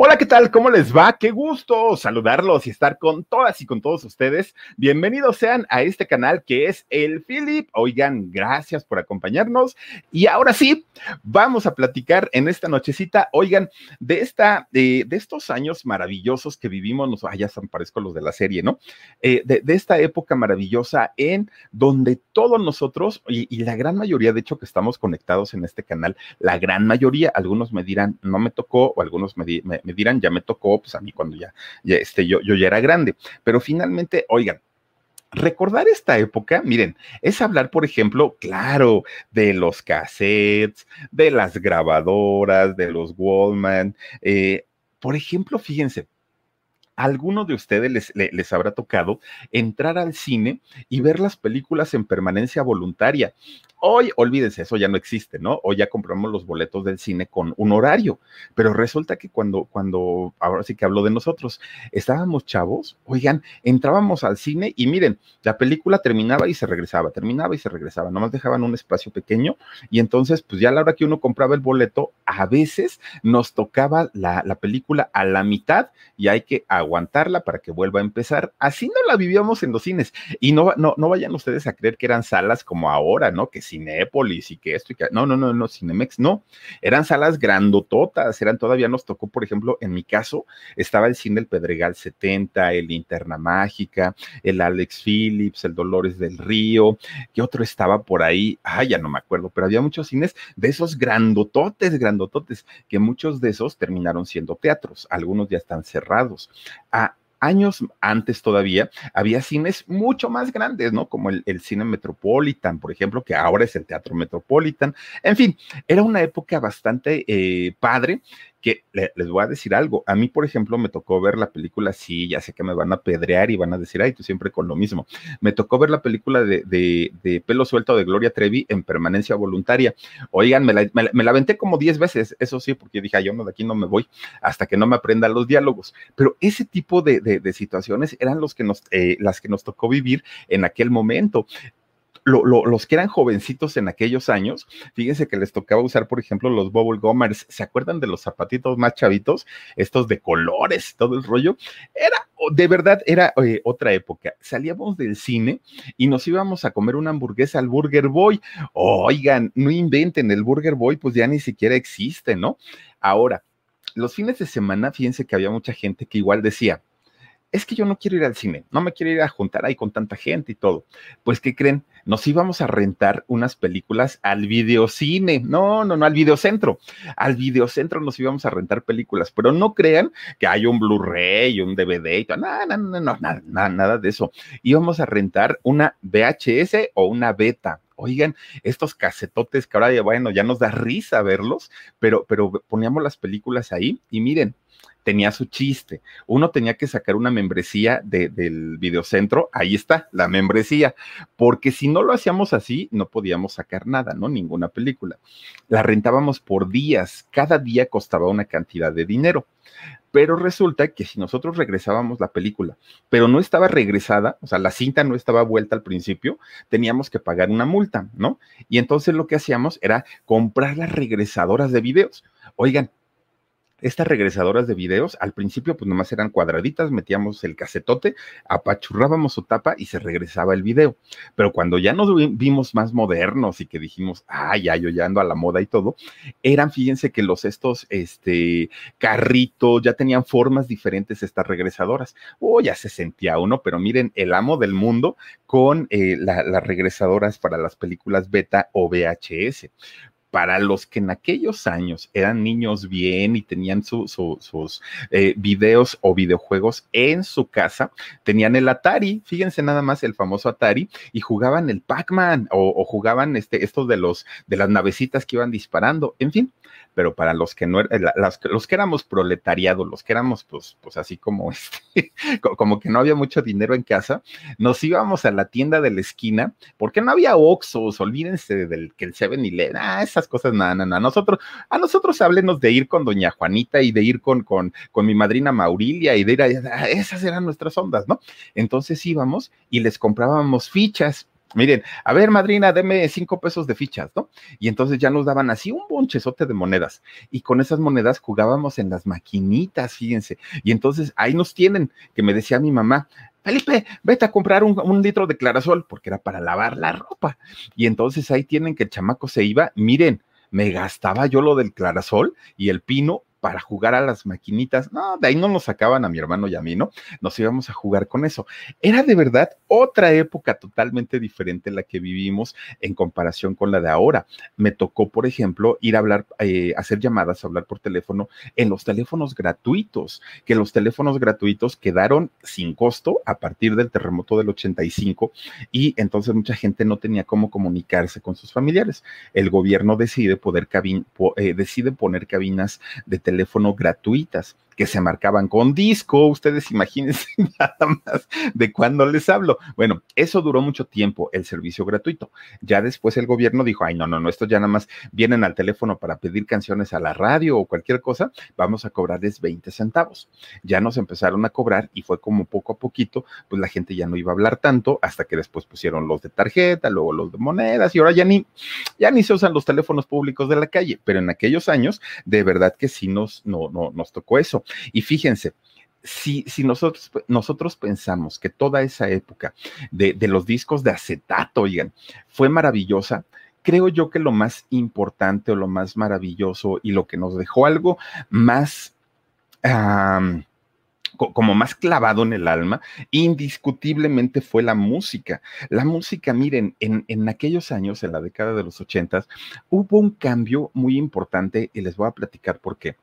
Hola, ¿qué tal? ¿Cómo les va? Qué gusto saludarlos y estar con todas y con todos ustedes. Bienvenidos sean a este canal que es el Philip. Oigan, gracias por acompañarnos. Y ahora sí, vamos a platicar en esta nochecita, oigan, de esta, de, de estos años maravillosos que vivimos, nos, ah, ya parezco los de la serie, ¿no? Eh, de, esta época maravillosa en donde todos nosotros, y, la gran mayoría, de hecho, que estamos conectados en este canal, la gran mayoría, algunos me dirán, no me tocó, o algunos me, me me dirán, ya me tocó, pues a mí cuando ya, ya este, yo, yo ya era grande. Pero finalmente, oigan, recordar esta época, miren, es hablar, por ejemplo, claro, de los cassettes, de las grabadoras, de los Wallman. Eh, por ejemplo, fíjense, a alguno de ustedes les, habrá tocado entrar al cine y ver las películas en permanencia voluntaria. Hoy, olvídense, eso ya no existe, ¿no? Hoy ya compramos los boletos del cine con un horario, pero resulta que cuando, cuando, ahora sí que hablo de nosotros, estábamos chavos, oigan, entrábamos al cine y miren, la película terminaba y se regresaba, terminaba y se regresaba, nomás dejaban un espacio pequeño y entonces, pues ya a la hora que uno compraba el boleto, a veces nos tocaba la, la película a la mitad y hay que aguantarla para que vuelva a empezar. Así no la vivíamos en los cines y no, no, no vayan ustedes a creer que eran salas como ahora, ¿no? Que Cinépolis y que esto y que no, no, no, no, Cinemex, no, eran salas grandototas, eran todavía nos tocó, por ejemplo, en mi caso, estaba el cine El Pedregal 70, el Linterna Mágica, el Alex Phillips, el Dolores del Río, ¿qué otro estaba por ahí? Ah, ya no me acuerdo, pero había muchos cines de esos grandototes, grandototes, que muchos de esos terminaron siendo teatros, algunos ya están cerrados. Ah, años antes todavía, había cines mucho más grandes, ¿no? Como el, el, cine Metropolitan, por ejemplo, que ahora es el Teatro Metropolitan. En fin, era una época bastante eh, padre que le, les voy a decir algo. A mí, por ejemplo, me tocó ver la película, sí, ya sé que me van a pedrear y van a decir, ay, tú siempre con lo mismo. Me tocó ver la película de, de, de Pelo Suelto de Gloria Trevi en permanencia voluntaria. Oigan, me la, me, la aventé como 10 veces, eso sí, porque dije, yo no, de aquí no me voy hasta que no me aprenda los diálogos. Pero ese tipo de, de situaciones eran los que nos, eh, las que nos tocó vivir en aquel momento. Lo, lo, los que eran jovencitos en aquellos años, fíjense que les tocaba usar, por ejemplo, los bubble gummers. ¿Se acuerdan de los zapatitos más chavitos? Estos de colores, todo el rollo. Era, de verdad, era eh, otra época. Salíamos del cine y nos íbamos a comer una hamburguesa al Burger Boy. Oigan, no inventen, el Burger Boy pues ya ni siquiera existe, ¿no? Ahora, los fines de semana, fíjense que había mucha gente que igual decía, es que yo no quiero ir al cine, no me quiero ir a juntar ahí con tanta gente y todo. Pues, ¿qué creen? Nos íbamos a rentar unas películas al videocine, no, no, no, al videocentro. Al videocentro nos íbamos a rentar películas, pero no crean que hay un Blu-ray, un DVD y todo, no, no, no, no, nada, nada, nada de eso. Íbamos a rentar una VHS o una beta, oigan, estos casetotes que ahora ya, bueno, ya nos da risa verlos, pero, pero poníamos las películas ahí y miren, tenía su chiste. Uno tenía que sacar una membresía de, del videocentro, ahí está, la membresía, porque si no lo hacíamos así, no podíamos sacar nada, ¿no? Ninguna película. La rentábamos por días, cada día costaba una cantidad de dinero. Pero resulta que si nosotros regresábamos la película, pero no estaba regresada, o sea, la cinta no estaba vuelta al principio, teníamos que pagar una multa, ¿no? Y entonces lo que hacíamos era comprar las regresadoras de videos. Oigan, estas regresadoras de videos, al principio pues nomás eran cuadraditas, metíamos el casetote, apachurrábamos su tapa y se regresaba el video. Pero cuando ya nos vimos más modernos y que dijimos, ay, ya, yo ya ando a la moda y todo, eran, fíjense que los estos, este, carritos, ya tenían formas diferentes estas regresadoras. Oh, ya se sentía uno, pero miren, el amo del mundo con eh, las regresadoras para las películas beta o VHS para los que en aquellos años eran niños bien y tenían sus eh, videos o videojuegos en su casa, tenían el Atari, fíjense nada más el famoso Atari, y jugaban el Pac-Man o, jugaban este, estos de los de las navecitas que iban disparando, en fin, pero para los que no eran, los que éramos proletariados, los que éramos pues, pues así como este, como que no había mucho dinero en casa, nos íbamos a la tienda de la esquina, porque no había Oxxos, olvídense del que el 7-Eleven, ah, esas cosas, nada, nada, nosotros, a nosotros háblenos de ir con doña Juanita y de ir con, con, con mi madrina Maurilia y de ir a, esas eran nuestras ondas, ¿no? Entonces íbamos y les comprábamos fichas Miren, a ver, madrina, deme cinco pesos de fichas, ¿no? Y entonces ya nos daban así un bonchezote de monedas. Y con esas monedas jugábamos en las maquinitas, fíjense. Y entonces ahí nos tienen, que me decía mi mamá, Felipe, vete a comprar un, un, litro de clarasol, porque era para lavar la ropa. Y entonces ahí tienen que el chamaco se iba. Miren, me gastaba yo lo del clarasol y el pino para jugar a las maquinitas. No, de ahí no nos sacaban a mi hermano y a mí, ¿no? Nos íbamos a jugar con eso. Era de verdad otra época totalmente diferente la que vivimos en comparación con la de ahora. Me tocó, por ejemplo, ir a hablar, eh, hacer llamadas, hablar por teléfono en los teléfonos gratuitos, que los teléfonos gratuitos quedaron sin costo a partir del terremoto del 85 y entonces mucha gente no tenía cómo comunicarse con sus familiares. El gobierno decide poder eh, decide poner cabinas de teléfono gratuitas que se marcaban con disco. Ustedes imagínense nada más de cuándo les hablo. Bueno, eso duró mucho tiempo, el servicio gratuito. Ya después el gobierno dijo, ay, no, no, no, estos ya nada más vienen al teléfono para pedir canciones a la radio o cualquier cosa, vamos a cobrarles 20 centavos. Ya nos empezaron a cobrar y fue como poco a poquito, pues la gente ya no iba a hablar tanto hasta que después pusieron los de tarjeta, luego los de monedas y ahora ya ni, ya ni se usan los teléfonos públicos de la calle, pero en aquellos años de verdad que sí nos, no, no, nos tocó eso. Y fíjense, si, si, nosotros, nosotros pensamos que toda esa época de, de, los discos de acetato, oigan, fue maravillosa, creo yo que lo más importante o lo más maravilloso y lo que nos dejó algo más como más clavado en el alma, indiscutiblemente fue la música. La música, miren, en, en aquellos años, en la década de los ochentas, hubo un cambio muy importante y les voy a platicar por qué.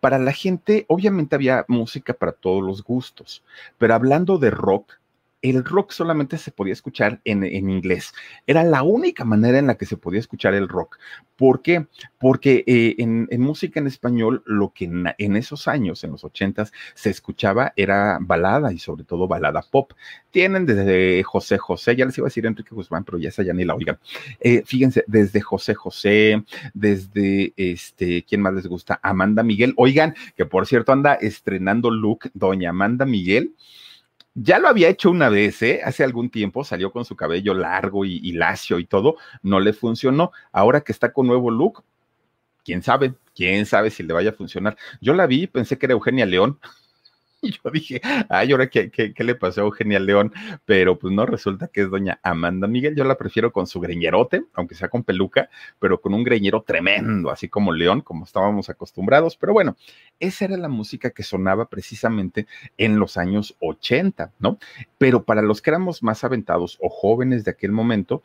Para la gente, obviamente había música para todos los gustos, pero hablando de rock, el rock solamente se podía escuchar en, en, inglés. Era la única manera en la que se podía escuchar el rock. ¿Por qué? Porque eh, en, música en español, lo que en, en, esos años, en los ochentas, se escuchaba era balada y sobre todo balada pop. Tienen desde José José, ya les iba a decir Enrique Guzmán, pero ya esa ya ni la oigan. Eh, fíjense, desde José José, desde este, ¿quién más les gusta? Amanda Miguel. Oigan, que por cierto anda estrenando look, doña Amanda Miguel. Ya lo había hecho una vez, ¿eh? Hace algún tiempo salió con su cabello largo y, y, lacio y todo, no le funcionó. Ahora que está con nuevo look, quién sabe, quién sabe si le vaya a funcionar. Yo la vi, pensé que era Eugenia León. Y yo dije, ay, ahora qué, qué, qué, le pasó a Eugenia León, pero pues no, resulta que es doña Amanda Miguel. Yo la prefiero con su greñerote, aunque sea con peluca, pero con un greñero tremendo, así como León, como estábamos acostumbrados. Pero bueno, esa era la música que sonaba precisamente en los años 80, ¿no? Pero para los que éramos más aventados o jóvenes de aquel momento,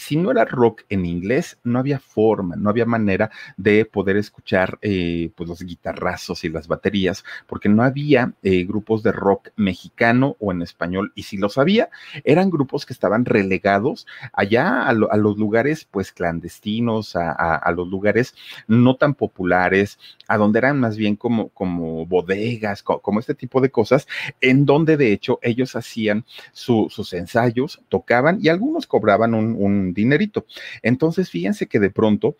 si no era rock en inglés, no había forma, no había manera de poder escuchar eh, pues los guitarrazos y las baterías, porque no había eh, grupos de rock mexicano o en español, y si los había, eran grupos que estaban relegados allá a, lo, a los lugares pues clandestinos, a, los lugares no tan populares, a donde eran más bien como, como bodegas, como, este tipo de cosas, en donde de hecho ellos hacían su, sus ensayos, tocaban y algunos cobraban un dinerito. Entonces, fíjense que de pronto,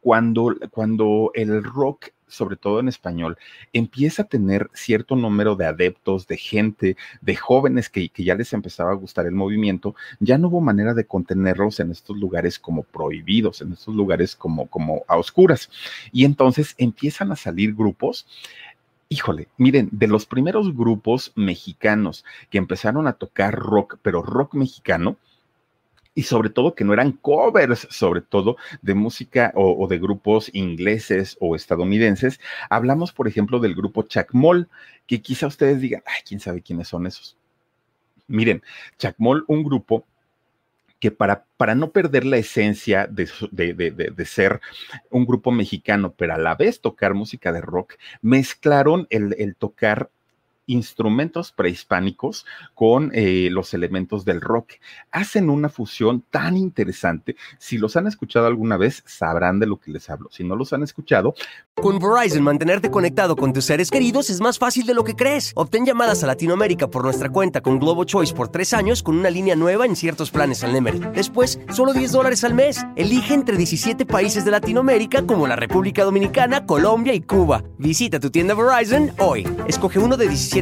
cuando, cuando el rock sobre todo en español, empieza a tener cierto número de adeptos, de gente, de jóvenes que, que ya les empezaba a gustar el movimiento, ya no hubo manera de contenerlos en estos lugares como prohibidos, en estos lugares como, como a oscuras. Y entonces empiezan a salir grupos híjole, miren, de los primeros grupos mexicanos que empezaron a tocar rock, pero rock mexicano, y sobre todo que no eran covers, sobre todo de música o, de grupos ingleses o estadounidenses. Hablamos, por ejemplo, del grupo Chacmol, que quizá ustedes digan, ay, quién sabe quiénes son esos. Miren, Chacmol, un grupo que para, para no perder la esencia de, de, ser un grupo mexicano, pero a la vez tocar música de rock, mezclaron el, el tocar instrumentos prehispánicos con eh, los elementos del rock. Hacen una fusión tan interesante. Si los han escuchado alguna vez, sabrán de lo que les hablo. Si no los han escuchado. Con Verizon, mantenerte conectado con tus seres queridos es más fácil de lo que crees. Obtén llamadas a Latinoamérica por nuestra cuenta con Globo Choice por tres años con una línea nueva en ciertos planes al Nemery. Después, solo 10 dólares al mes. Elige entre 17 países de Latinoamérica como la República Dominicana, Colombia y Cuba. Visita tu tienda Verizon hoy. Escoge uno de 17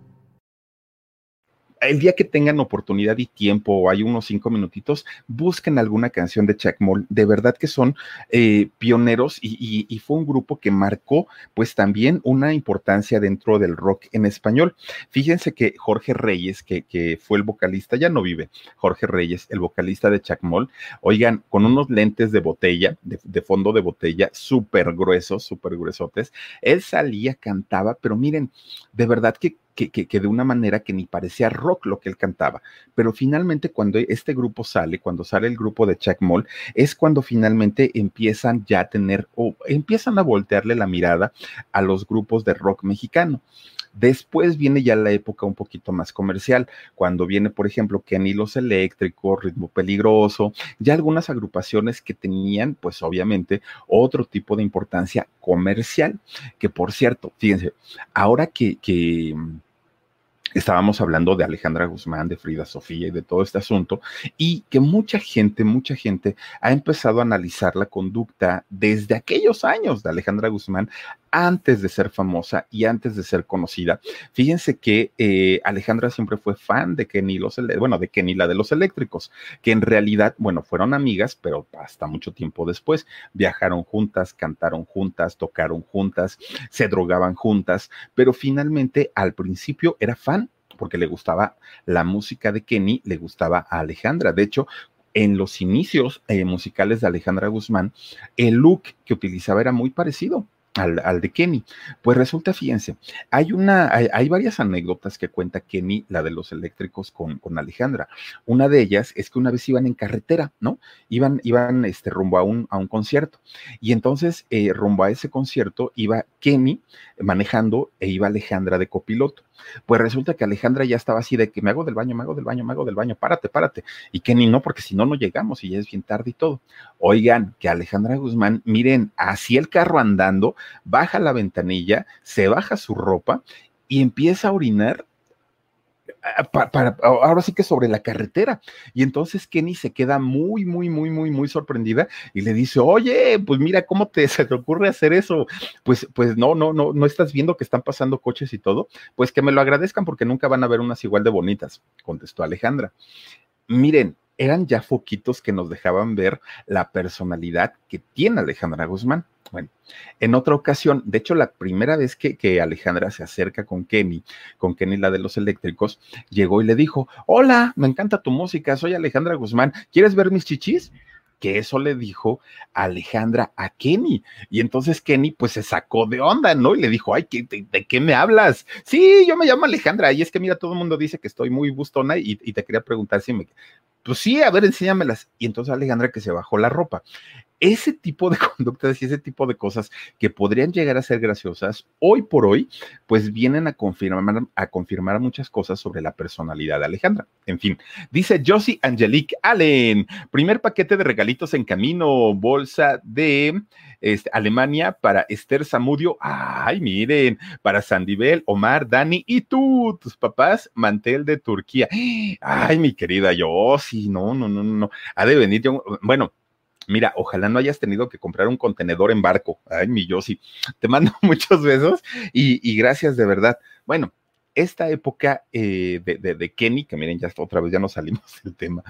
el día que tengan oportunidad y tiempo o hay unos cinco minutitos, busquen alguna canción de Chuck Moll. De verdad que son eh, pioneros y, fue un grupo que marcó pues también una importancia dentro del rock en español. Fíjense que Jorge Reyes, que, fue el vocalista, ya no vive, Jorge Reyes, el vocalista de Chuck oigan, con unos lentes de botella, de, de fondo de botella, súper gruesos, súper gruesotes, él salía, cantaba, pero miren, de verdad que que, de una manera que ni parecía rock lo que él cantaba. Pero finalmente cuando este grupo sale, cuando sale el grupo de Chuck Moll, es cuando finalmente empiezan ya a tener o empiezan a voltearle la mirada a los grupos de rock mexicano. Después viene ya la época un poquito más comercial, cuando viene, por ejemplo, Kenny Los Eléctricos, Ritmo Peligroso, ya algunas agrupaciones que tenían, pues obviamente, otro tipo de importancia comercial, que por cierto, fíjense, ahora que, que estábamos hablando de Alejandra Guzmán, de Frida Sofía y de todo este asunto, y que mucha gente, mucha gente ha empezado a analizar la conducta desde aquellos años de Alejandra Guzmán antes de ser famosa y antes de ser conocida. Fíjense que eh, Alejandra siempre fue fan de Kenny, los, bueno, de Kenny, la de los eléctricos, que en realidad, bueno, fueron amigas, pero hasta mucho tiempo después viajaron juntas, cantaron juntas, tocaron juntas, se drogaban juntas, pero finalmente al principio era fan porque le gustaba la música de Kenny, le gustaba a Alejandra. De hecho, en los inicios eh, musicales de Alejandra Guzmán, el look que utilizaba era muy parecido al, de Kenny. Pues resulta, fíjense, hay una, hay, varias anécdotas que cuenta Kenny, la de los eléctricos con, con, Alejandra. Una de ellas es que una vez iban en carretera, ¿no? Iban, iban este, rumbo a un, a un concierto. Y entonces, eh, rumbo a ese concierto, iba Kenny manejando e iba Alejandra de copiloto. Pues resulta que Alejandra ya estaba así de que me hago del baño, me hago del baño, me hago del baño, párate, párate. Y Kenny no, porque si no, no llegamos y ya es bien tarde y todo. Oigan, que Alejandra Guzmán, miren, así el carro andando, baja la ventanilla, se baja su ropa y empieza a orinar Ah, ahora sí que sobre la carretera. Y entonces Kenny se queda muy, muy, muy, muy, muy sorprendida y le dice, oye, pues mira, ¿cómo te, se te ocurre hacer eso? Pues, pues no, no, no, no estás viendo que están pasando coches y todo. Pues que me lo agradezcan porque nunca van a ver unas igual de bonitas, contestó Alejandra. Miren, eran ya foquitos que nos dejaban ver la personalidad que tiene Alejandra Guzmán. Bueno, en otra ocasión, de hecho, la primera vez que, que, Alejandra se acerca con Kenny, con Kenny la de los eléctricos, llegó y le dijo, hola, me encanta tu música, soy Alejandra Guzmán, ¿quieres ver mis chichis? que eso le dijo Alejandra a Kenny. Y entonces Kenny pues se sacó de onda, ¿no? Y le dijo, ay, de, qué me hablas? Sí, yo me llamo Alejandra y es que mira, todo el mundo dice que estoy muy bustona y, y te quería preguntar si me... Pues sí, a ver, enséñamelas. Y entonces Alejandra que se bajó la ropa ese tipo de conductas y ese tipo de cosas que podrían llegar a ser graciosas, hoy por hoy, pues vienen a confirmar, a confirmar muchas cosas sobre la personalidad de Alejandra. En fin, dice Josie Angelique Allen, primer paquete de regalitos en camino, bolsa de este, Alemania para Esther Zamudio. Ay, miren, para Sandibel, Omar, Dani y tú, tus papás, mantel de Turquía. Ay, mi querida Josie, no, no, no, no, ha de venir yo, bueno, Mira, ojalá no hayas tenido que comprar un contenedor en barco. Ay, mi Yossi, te mando muchos besos y, y gracias de verdad. Bueno, esta época eh, de, Kenny, que miren, ya otra vez ya no salimos del tema,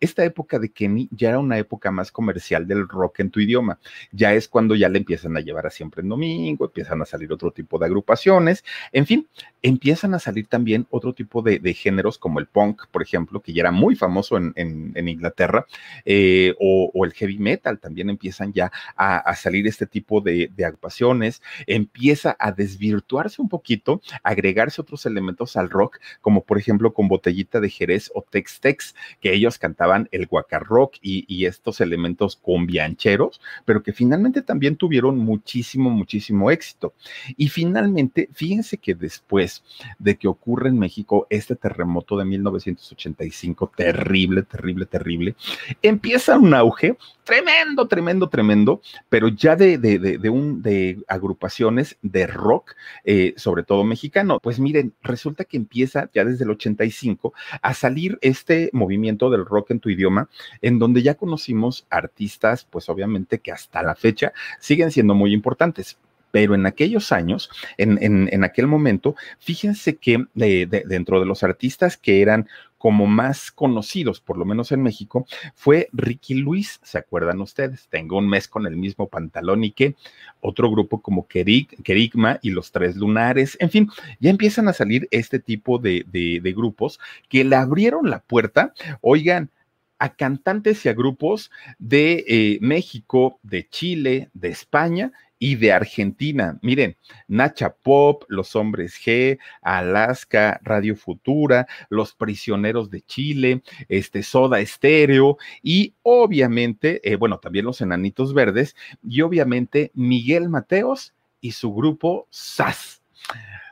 esta época de Kenny ya era una época más comercial del rock en tu idioma. Ya es cuando ya le empiezan a llevar a siempre en domingo, empiezan a salir otro tipo de agrupaciones, en fin, empiezan a salir también otro tipo de, géneros como el punk, por ejemplo, que ya era muy famoso en, Inglaterra, eh, o, el heavy metal, también empiezan ya a, salir este tipo de agrupaciones, empieza a desvirtuarse un poquito, agregarse otros elementos al rock, como por ejemplo con Botellita de Jerez o Tex Tex, que ellos cantaban el guacarrock y, y estos elementos combiancheros, pero que finalmente también tuvieron muchísimo, muchísimo éxito. Y finalmente, fíjense que después de que ocurre en México este terremoto de 1985, terrible, terrible, terrible, empieza un auge tremendo, tremendo, tremendo, pero ya de, de, de, un, de agrupaciones de rock, eh, sobre todo mexicano. Pues miren, resulta que empieza ya desde el 85 a salir este movimiento del rock en tu idioma, en donde ya conocimos artistas, pues obviamente que hasta la fecha siguen siendo muy importantes. Pero en aquellos años, en, en, aquel momento, fíjense que eh, dentro de los artistas que eran como más conocidos, por lo menos en México, fue Ricky Luis, ¿se acuerdan ustedes? Tengo un mes con el mismo pantalón y que otro grupo como Kerigma y los Tres Lunares, en fin, ya empiezan a salir este tipo de, de grupos que le abrieron la puerta, oigan, a cantantes y a grupos de eh, México, de Chile, de España y de Argentina. Miren, Nacha Pop, Los Hombres G, Alaska, Radio Futura, Los Prisioneros de Chile, este Soda Estéreo y obviamente, eh, bueno, también los Enanitos Verdes y obviamente Miguel Mateos y su grupo SAS.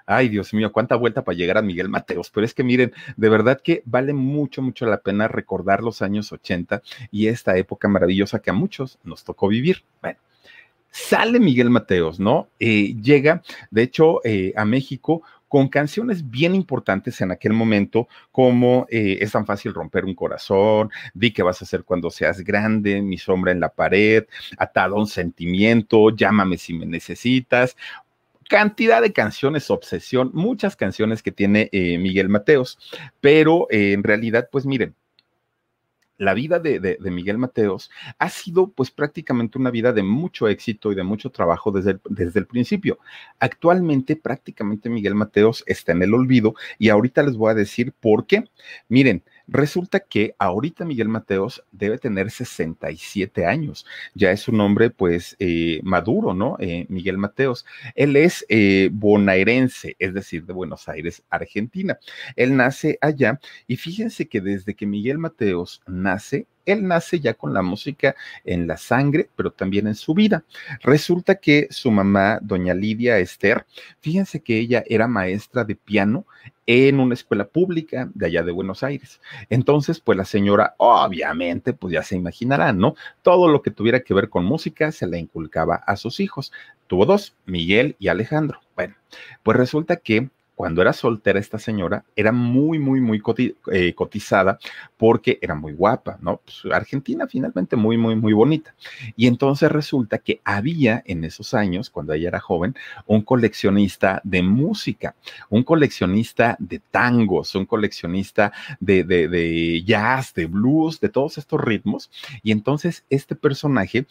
Ay, Dios mío, cuánta vuelta para llegar a Miguel Mateos. Pero es que miren, de verdad que vale mucho, mucho la pena recordar los años 80 y esta época maravillosa que a muchos nos tocó vivir. Bueno, sale Miguel Mateos, ¿no? Eh, llega, de hecho, eh, a México con canciones bien importantes en aquel momento, como eh, Es tan fácil romper un corazón, Di que vas a hacer cuando seas grande, Mi sombra en la pared, Atado a un sentimiento, Llámame si me necesitas. Cantidad de canciones, obsesión, muchas canciones que tiene Miguel Mateos, pero en realidad, pues miren, la vida de, Miguel Mateos ha sido pues prácticamente una vida de mucho éxito y de mucho trabajo desde el, desde el principio. Actualmente prácticamente Miguel Mateos está en el olvido y ahorita les voy a decir por qué. Miren, Resulta que ahorita Miguel Mateos debe tener 67 años. Ya es un hombre, pues, eh, maduro, ¿no? Eh, Miguel Mateos. Él es eh, bonaerense, es decir, de Buenos Aires, Argentina. Él nace allá y fíjense que desde que Miguel Mateos nace, él nace ya con la música en la sangre, pero también en su vida. Resulta que su mamá, doña Lidia Esther, fíjense que ella era maestra de piano en una escuela pública de allá de Buenos Aires. Entonces, pues la señora, obviamente, pues ya se imaginarán, ¿no? Todo lo que tuviera que ver con música se le inculcaba a sus hijos. Tuvo dos, Miguel y Alejandro. Bueno, pues resulta que cuando era soltera esta señora, era muy, muy, muy eh, cotizada porque era muy guapa, ¿no? Pues, Argentina finalmente muy, muy, muy bonita. Y entonces resulta que había en esos años, cuando ella era joven, un coleccionista de música, un coleccionista de tangos, un coleccionista de, de, de jazz, de blues, de todos estos ritmos. Y entonces este personaje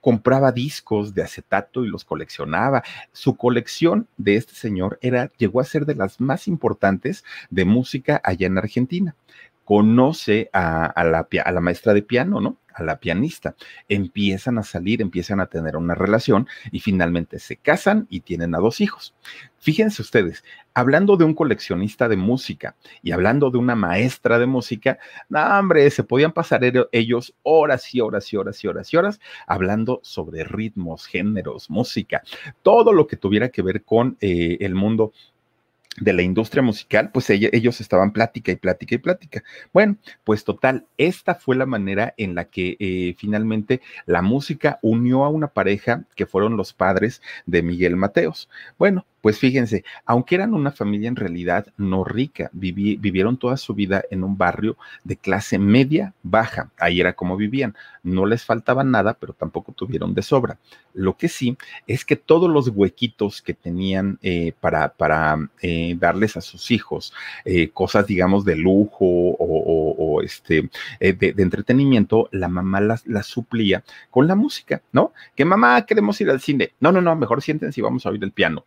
compraba discos de acetato y los coleccionaba. Su colección de este señor era, llegó a ser de las más importantes de música allá en Argentina. Conoce a, la, a la maestra de piano, ¿no? A la pianista. Empiezan a salir, empiezan a tener una relación y finalmente se casan y tienen a dos hijos. Fíjense ustedes, hablando de un coleccionista de música y hablando de una maestra de música, hombre, se podían pasar ellos horas y horas y horas y horas y horas hablando sobre ritmos, géneros, música, todo lo que tuviera que ver con eh, el mundo de la industria musical, pues ellos estaban plática y plática y plática. Bueno, pues total, esta fue la manera en la que eh, finalmente la música unió a una pareja que fueron los padres de Miguel Mateos. Bueno, pues fíjense, aunque eran una familia en realidad no rica, vivieron toda su vida en un barrio de clase media baja. Ahí era como vivían. No les faltaba nada, pero tampoco tuvieron de sobra. Lo que sí es que todos los huequitos que tenían eh, para, eh, darles a sus hijos eh, cosas, digamos, de lujo o, este, de, entretenimiento, la mamá las, suplía con la música, ¿no? Que mamá, queremos ir al cine. No, no, no, mejor siéntense y vamos a oír el piano.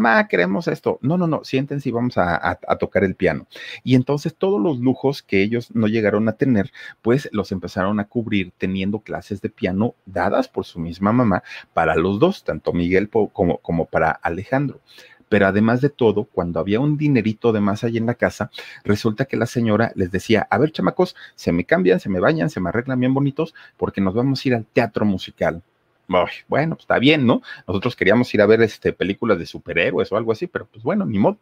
Mamá, queremos esto. No, no, no, siéntense y vamos a, tocar el piano. Y entonces todos los lujos que ellos no llegaron a tener, pues los empezaron a cubrir teniendo clases de piano dadas por su misma mamá para los dos, tanto Miguel como, como para Alejandro pero además de todo, cuando había un dinerito de más ahí en la casa, resulta que la señora les decía, a ver, chamacos, se me cambian, se me bañan, se me arreglan bien bonitos, porque nos vamos a ir al teatro musical bueno, pues está bien, ¿no? Nosotros queríamos ir a ver este, películas de superhéroes o algo así, pero pues bueno, ni modo.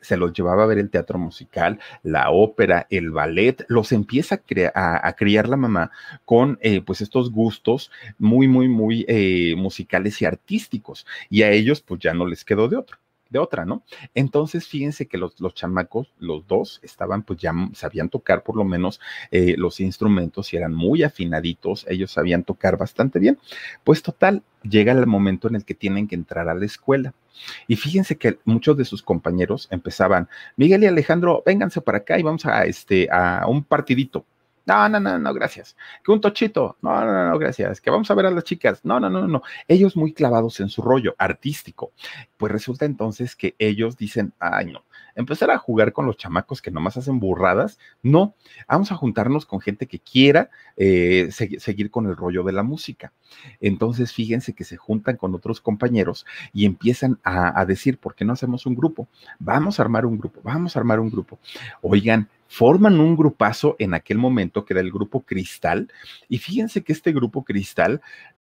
Se los llevaba a ver el teatro musical, la ópera, el ballet, los empieza a, criar la mamá con eh, pues estos gustos muy, muy, muy eh, musicales y artísticos. Y a ellos pues ya no les quedó de otro de otra, ¿no? Entonces, fíjense que los, los chamacos, los dos, estaban, pues ya sabían tocar por lo menos eh, los instrumentos y eran muy afinaditos, ellos sabían tocar bastante bien. Pues total, llega el momento en el que tienen que entrar a la escuela. Y fíjense que muchos de sus compañeros empezaban, Miguel y Alejandro, vénganse para acá y vamos a, este, a un partidito. No, no, no, no, gracias. Que un tochito. No, no, no, gracias. Que vamos a ver a las chicas. No, no, no, no. Ellos muy clavados en su rollo artístico. Pues resulta entonces que ellos dicen, ay, no, empezar a jugar con los chamacos que nomás hacen burradas. No, vamos a juntarnos con gente que quiera eh, seguir con el rollo de la música. Entonces, fíjense que se juntan con otros compañeros y empiezan a, a decir, ¿por qué no hacemos un grupo? Vamos a armar un grupo, vamos a armar un grupo. Oigan, forman un grupazo en aquel momento que era el grupo Cristal. Y fíjense que este grupo Cristal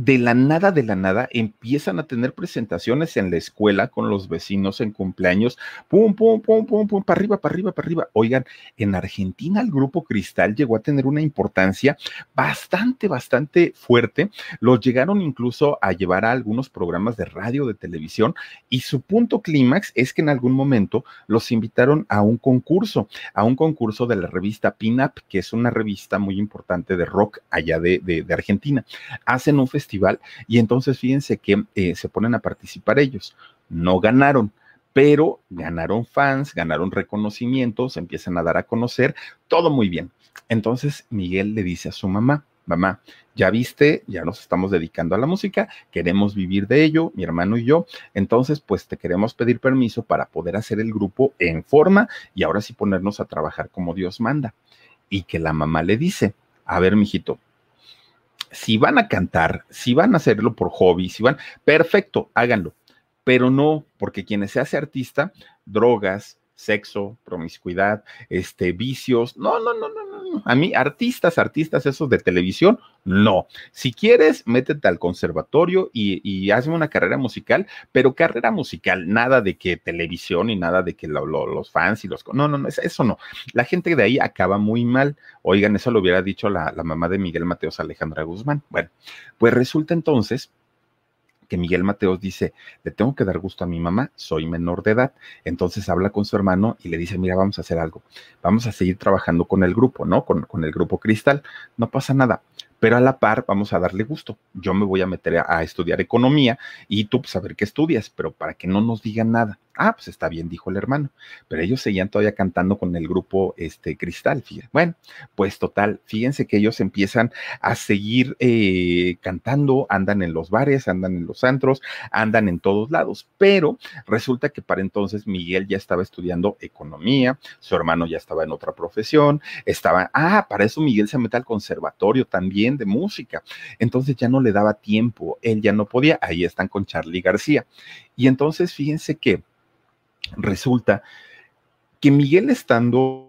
de la nada, de la nada, empiezan a tener presentaciones en la escuela con los vecinos en cumpleaños, pum, pum, pum, pum, pum, para arriba, para arriba, para arriba. Oigan, en Argentina el grupo Cristal llegó a tener una importancia bastante, bastante fuerte. Los llegaron incluso a llevar a algunos programas de radio, de televisión, y su punto clímax es que en algún momento los invitaron a un concurso, a un concurso de la revista Pinup, que es una revista muy importante de rock allá de, de, de Argentina. Hacen un festival y entonces fíjense que eh, se ponen a participar ellos. No ganaron, pero ganaron fans, ganaron reconocimientos, empiezan a dar a conocer, todo muy bien. Entonces Miguel le dice a su mamá, mamá, ya viste, ya nos estamos dedicando a la música, queremos vivir de ello, mi hermano y yo, entonces pues te queremos pedir permiso para poder hacer el grupo en forma y ahora sí ponernos a trabajar como Dios manda. Y que la mamá le dice, a ver, mijito, si van a cantar, si van a hacerlo por hobby, si van, perfecto, háganlo, pero no, porque quienes se hace artista, drogas, sexo, promiscuidad, este, vicios. No, no, no, no, no. A mí, artistas, artistas esos de televisión, no. Si quieres, métete al conservatorio y, y hazme una carrera musical, pero carrera musical, nada de que televisión y nada de que los fans y los... No, no, no, eso no. La gente de ahí acaba muy mal. Oigan, eso lo hubiera dicho la, la mamá de Miguel Mateos, Alejandra Guzmán. Bueno, pues resulta entonces que Miguel Mateos dice, le tengo que dar gusto a mi mamá, soy menor de edad. Entonces habla con su hermano y le dice, mira, vamos a hacer algo, vamos a seguir trabajando con el grupo, ¿no? Con, con el grupo Cristal, no pasa nada pero a la par vamos a darle gusto. Yo me voy a meter a, estudiar economía y tú pues a ver qué estudias, pero para que no nos digan nada. Ah, pues está bien, dijo el hermano. Pero ellos seguían todavía cantando con el grupo este, Cristal. Bueno, pues total, fíjense que ellos empiezan a seguir eh, cantando, andan en los bares, andan en los antros, andan en todos lados. Pero resulta que para entonces Miguel ya estaba estudiando economía, su hermano ya estaba en otra profesión, estaba, ah, para eso Miguel se mete al conservatorio también de música. Entonces ya no le daba tiempo, él ya no podía. Ahí están con Charlie García. Y entonces fíjense que resulta que Miguel estando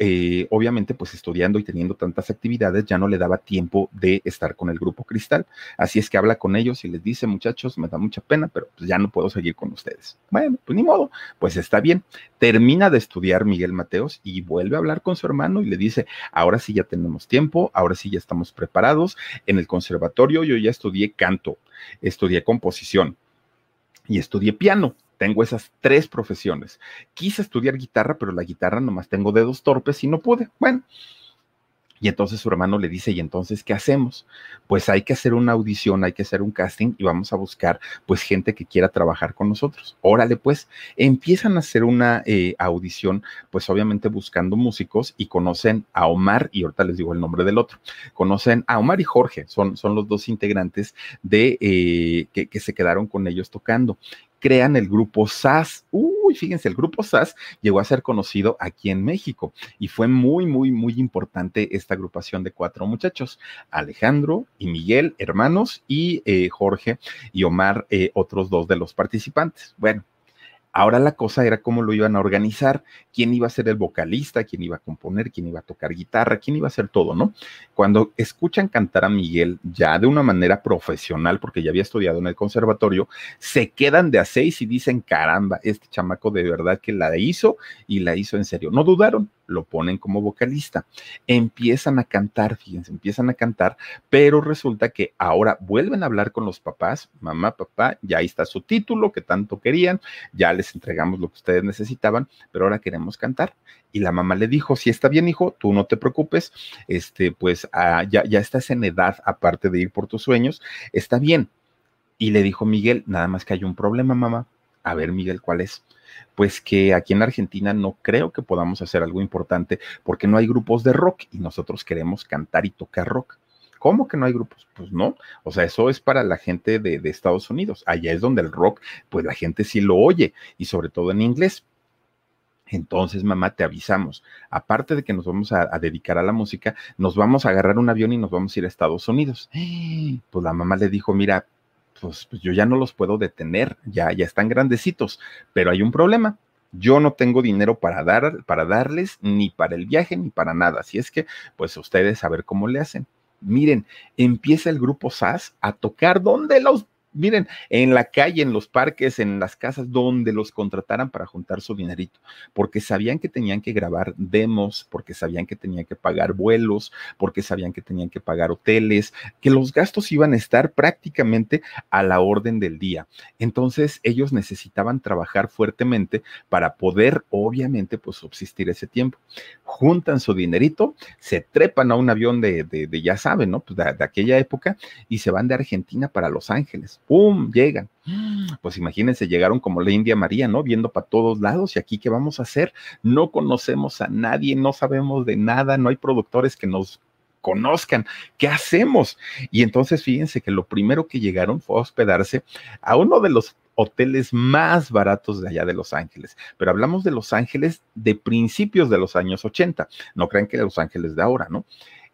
eh, obviamente pues estudiando y teniendo tantas actividades ya no le daba tiempo de estar con el grupo Cristal. Así es que habla con ellos y les dice, muchachos, me da mucha pena, pero pues ya no puedo seguir con ustedes. Bueno, pues ni modo, pues está bien. Termina de estudiar Miguel Mateos y vuelve a hablar con su hermano y le dice, ahora sí ya tenemos tiempo, ahora sí ya estamos preparados. En el conservatorio yo ya estudié canto, estudié composición y estudié piano tengo esas tres profesiones. Quise estudiar guitarra, pero la guitarra nomás tengo dedos torpes y no pude. Bueno, y entonces su hermano le dice, ¿y entonces qué hacemos? Pues hay que hacer una audición, hay que hacer un casting y vamos a buscar pues gente que quiera trabajar con nosotros. Órale, pues empiezan a hacer una eh, audición, pues obviamente buscando músicos y conocen a Omar, y ahorita les digo el nombre del otro, conocen a Omar y Jorge, son, son los dos integrantes de eh, que, que se quedaron con ellos tocando crean el grupo SAS. Uy, fíjense, el grupo SAS llegó a ser conocido aquí en México y fue muy, muy, muy importante esta agrupación de cuatro muchachos, Alejandro y Miguel, hermanos, y eh, Jorge y Omar, eh, otros dos de los participantes. Bueno, Ahora la cosa era cómo lo iban a organizar, quién iba a ser el vocalista, quién iba a componer, quién iba a tocar guitarra, quién iba a hacer todo, ¿no? Cuando escuchan cantar a Miguel ya de una manera profesional, porque ya había estudiado en el conservatorio, se quedan de a seis y dicen, caramba, este chamaco de verdad que la hizo y la hizo en serio. No dudaron, lo ponen como vocalista. Empiezan a cantar, fíjense, empiezan a cantar, pero resulta que ahora vuelven a hablar con los papás, mamá, papá, ya ahí está su título que tanto querían, ya les entregamos lo que ustedes necesitaban, pero ahora queremos cantar. Y la mamá le dijo, si está bien, hijo, tú no te preocupes, este, pues ah, ya, ya estás en edad, aparte de ir por tus sueños, está bien. Y le dijo Miguel, nada más que hay un problema, mamá. A ver, Miguel, ¿cuál es? Pues que aquí en Argentina no creo que podamos hacer algo importante porque no hay grupos de rock y nosotros queremos cantar y tocar rock. ¿Cómo que no hay grupos? Pues no. O sea, eso es para la gente de, Estados Unidos. Allá es donde el rock, pues la gente sí lo oye y sobre todo en inglés. Entonces, mamá, te avisamos. Aparte de que nos vamos a, dedicar a la música, nos vamos a agarrar un avión y nos vamos a ir a Estados Unidos. Pues la mamá le dijo, mira, pues, pues yo ya no los puedo detener, ya, ya están grandecitos, pero hay un problema. Yo no tengo dinero para dar, para darles ni para el viaje ni para nada. Así es que, pues ustedes a ver cómo le hacen. Miren, empieza el grupo SAS a tocar donde los miren, en la calle, en los parques, en las casas, donde los contrataran para juntar su dinerito, porque sabían que tenían que grabar demos, porque sabían que tenían que pagar vuelos, porque sabían que tenían que pagar hoteles, que los gastos iban a estar prácticamente a la orden del día. Entonces, ellos necesitaban trabajar fuertemente para poder, obviamente, pues subsistir ese tiempo. Juntan su dinerito, se trepan a un avión de, de, ya saben, ¿no? Pues de, de aquella época y se van de Argentina para Los Ángeles ¡pum! Llegan. Pues imagínense, llegaron como la India María, ¿no? Viendo para todos lados y aquí, ¿qué vamos a hacer? No conocemos a nadie, no sabemos de nada, no hay productores que nos conozcan. ¿Qué hacemos? Y entonces fíjense que lo primero que llegaron fue a hospedarse a uno de los hoteles más baratos de allá de Los Ángeles. Pero hablamos de Los Ángeles de principios de los años 80. No crean que Los Ángeles de ahora, ¿no?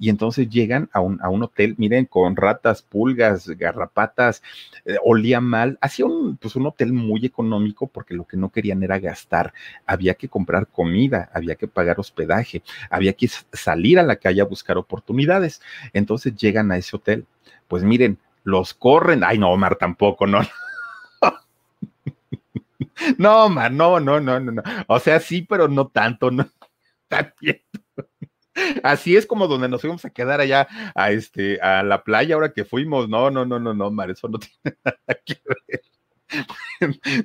Y entonces llegan a un, a un hotel, miren, con ratas, pulgas, garrapatas, eh, olía mal, hacía un, pues un hotel muy económico porque lo que no querían era gastar, había que comprar comida, había que pagar hospedaje, había que salir a la calle a buscar oportunidades. Entonces llegan a ese hotel, pues miren, los corren, ay no, Omar tampoco, no. No, Omar, no, no, no, no, no. O sea, sí, pero no tanto, no. Está Así es como donde nos fuimos a quedar allá a este a la playa ahora que fuimos. No, no, no, no, no, Mar, eso no tiene nada que ver.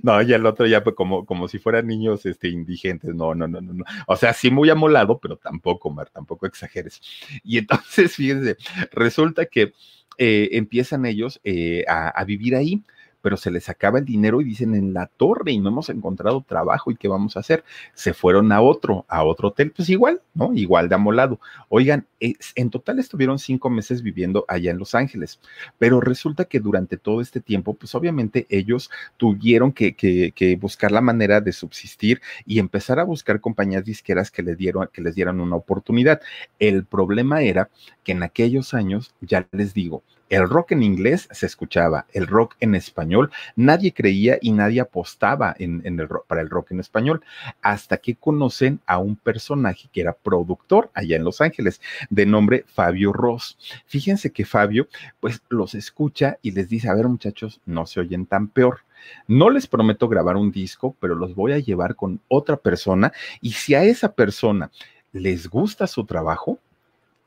No, y el otro ya fue como, como si fueran niños este, indigentes. No, no, no, no, no. O sea, sí muy amolado, pero tampoco, Mar, tampoco exageres. Y entonces, fíjense, resulta que eh, empiezan ellos eh, a vivir ahí pero se les acaba el dinero y dicen en la torre y no hemos encontrado trabajo y qué vamos a hacer. Se fueron a otro, a otro hotel, pues igual, ¿no? Igual de amolado. Oigan, en total estuvieron cinco meses viviendo allá en Los Ángeles, pero resulta que durante todo este tiempo, pues obviamente ellos tuvieron que, que, buscar la manera de subsistir y empezar a buscar compañías disqueras que les dieron, que les dieran una oportunidad. El problema era que en aquellos años, ya les digo, el rock en inglés se escuchaba, el rock en español nadie creía y nadie apostaba en, el para el rock en español, hasta que conocen a un personaje que era productor allá en Los Ángeles, de nombre Fabio Ross. Fíjense que Fabio, pues los escucha y les dice, a ver muchachos, no se oyen tan peor. No les prometo grabar un disco, pero los voy a llevar con otra persona y si a esa persona les gusta su trabajo,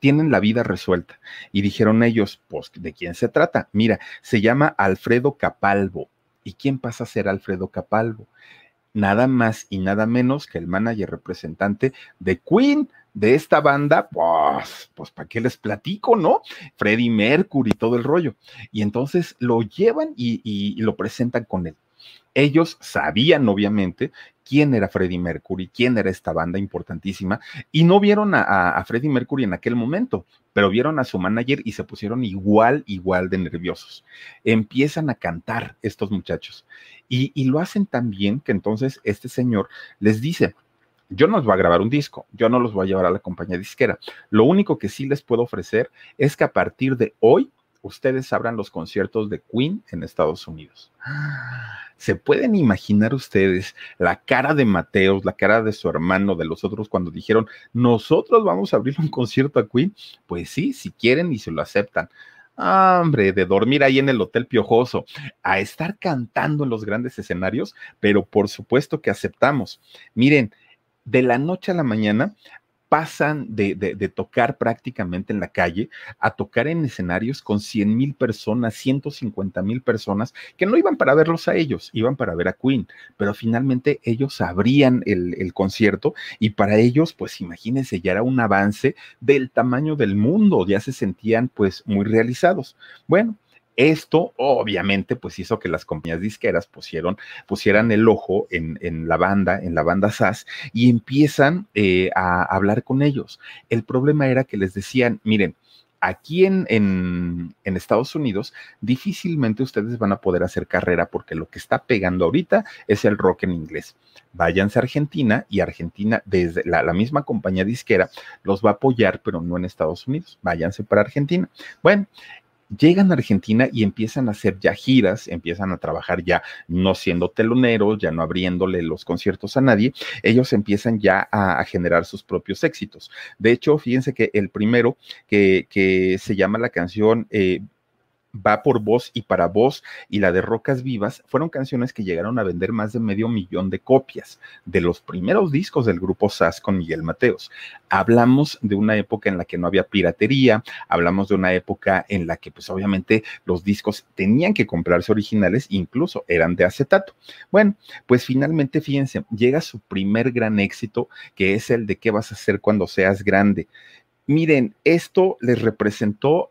tienen la vida resuelta. Y dijeron ellos, pues, ¿de quién se trata? Mira, se llama Alfredo Capalvo. ¿Y quién pasa a ser Alfredo Capalvo? Nada más y nada menos que el manager representante de Queen, de esta banda, pues, pues, ¿para qué les platico, no? Freddie Mercury y todo el rollo. Y entonces lo llevan y, y lo presentan con él. Ellos sabían, obviamente, quién era Freddie Mercury, quién era esta banda importantísima, y no vieron a, Freddie Mercury en aquel momento, pero vieron a su manager y se pusieron igual, igual de nerviosos. Empiezan a cantar estos muchachos y, lo hacen tan bien que entonces este señor les dice, yo no os voy a grabar un disco, yo no los voy a llevar a la compañía disquera. Lo único que sí les puedo ofrecer es que a partir de hoy ustedes abran los conciertos de Queen en Estados Unidos. ¿Se pueden imaginar ustedes la cara de Mateos, la cara de su hermano, de los otros cuando dijeron, nosotros vamos a abrir un concierto a Queen? Pues sí, si quieren y se lo aceptan. Hombre, de dormir ahí en el Hotel Piojoso, a estar cantando en los grandes escenarios, pero por supuesto que aceptamos. Miren, de la noche a la mañana pasan de, tocar prácticamente en la calle a tocar en escenarios con 100 mil personas, 150 mil personas, que no iban para verlos a ellos, iban para ver a Queen, pero finalmente ellos abrían el, el concierto y para ellos, pues imagínense, ya era un avance del tamaño del mundo, ya se sentían pues muy realizados. Bueno, esto obviamente pues hizo que las compañías disqueras pusieron, pusieran el ojo en, la banda, en la banda SAS y empiezan eh, a hablar con ellos. El problema era que les decían, miren, aquí en, en, en, Estados Unidos difícilmente ustedes van a poder hacer carrera porque lo que está pegando ahorita es el rock en inglés. Váyanse a Argentina y Argentina, desde la, la, misma compañía disquera, los va a apoyar, pero no en Estados Unidos. Váyanse para Argentina. Bueno, llegan a Argentina y empiezan a hacer ya giras, empiezan a trabajar ya no siendo teloneros, ya no abriéndole los conciertos a nadie, ellos empiezan ya a, generar sus propios éxitos. De hecho, fíjense que el primero que, que se llama la canción eh, Va por voz y para voz y la de Rocas Vivas fueron canciones que llegaron a vender más de medio millón de copias de los primeros discos del grupo SAS con Miguel Mateos. Hablamos de una época en la que no había piratería, hablamos de una época en la que pues obviamente los discos tenían que comprarse originales, incluso eran de acetato. Bueno, pues finalmente fíjense, llega su primer gran éxito que es el de qué vas a hacer cuando seas grande. Miren, esto les representó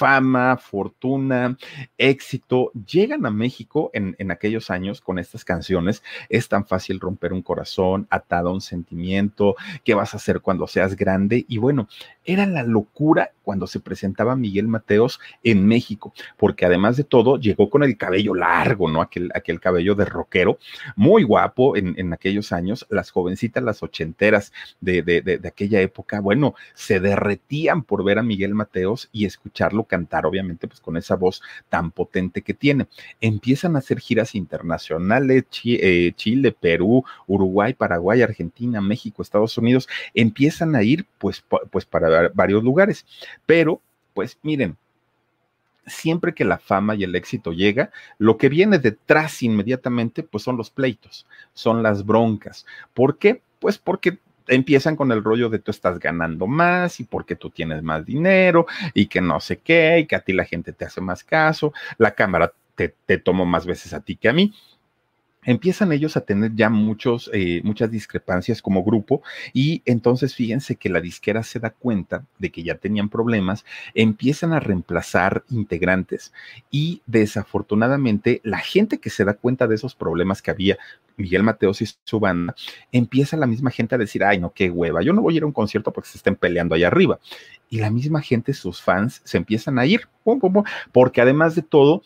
fama, fortuna, éxito, llegan a México en, aquellos años con estas canciones. Es tan fácil romper un corazón, atado a un sentimiento, qué vas a hacer cuando seas grande. Y bueno, era la locura cuando se presentaba Miguel Mateos en México, porque además de todo llegó con el cabello largo, ¿no? Aquel, aquel cabello de rockero, muy guapo en, en aquellos años, las jovencitas, las ochenteras de, de, de, aquella época, bueno, se derretían por ver a Miguel Mateos y escucharlo cantar, obviamente, pues con esa voz tan potente que tiene. Empiezan a hacer giras internacionales, eh, Chile, Perú, Uruguay, Paraguay, Argentina, México, Estados Unidos, empiezan a ir pues, pues para varios lugares. Pero, pues miren, siempre que la fama y el éxito llega, lo que viene detrás inmediatamente, pues son los pleitos, son las broncas. ¿Por qué? Pues porque empiezan con el rollo de tú estás ganando más y porque tú tienes más dinero y que no sé qué y que a ti la gente te hace más caso, la cámara te, te tomó más veces a ti que a mí empiezan ellos a tener ya muchos, eh, muchas discrepancias como grupo y entonces fíjense que la disquera se da cuenta de que ya tenían problemas, empiezan a reemplazar integrantes y desafortunadamente la gente que se da cuenta de esos problemas que había, Miguel Mateos y su banda, empieza la misma gente a decir, ay no, qué hueva, yo no voy a ir a un concierto porque se estén peleando allá arriba. Y la misma gente, sus fans, se empiezan a ir, porque además de todo,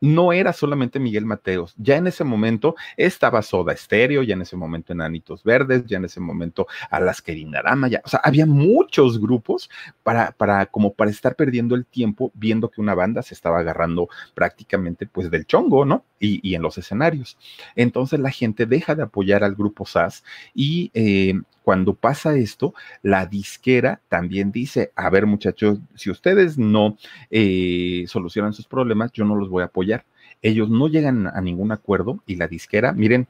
no era solamente Miguel Mateos, ya en ese momento estaba Soda Estéreo, ya en ese momento Enanitos Verdes, ya en ese momento Alaska Dinarama, ya, o sea, había muchos grupos para, para, como para estar perdiendo el tiempo viendo que una banda se estaba agarrando prácticamente pues del chongo, ¿no? Y, y en los escenarios. Entonces la gente deja de apoyar al grupo SAS y eh, cuando pasa esto, la disquera también dice, a ver muchachos, si ustedes no eh, solucionan sus problemas, yo no los voy a apoyar. Ellos no llegan a ningún acuerdo y la disquera, miren,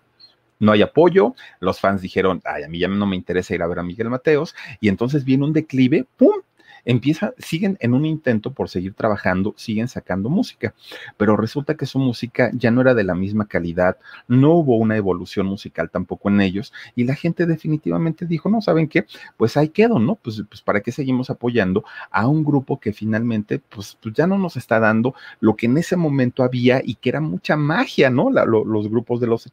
no hay apoyo, los fans dijeron, ay, a mí ya no me interesa ir a ver a Miguel Mateos, y entonces viene un declive, ¡pum! Empieza, siguen en un intento por seguir trabajando, siguen sacando música, pero resulta que su música ya no era de la misma calidad, no hubo una evolución musical tampoco en ellos y la gente definitivamente dijo, no, ¿saben qué? Pues ahí quedo, ¿no? Pues, pues para qué seguimos apoyando a un grupo que finalmente pues, pues ya no nos está dando lo que en ese momento había y que era mucha magia, ¿no? Los grupos de los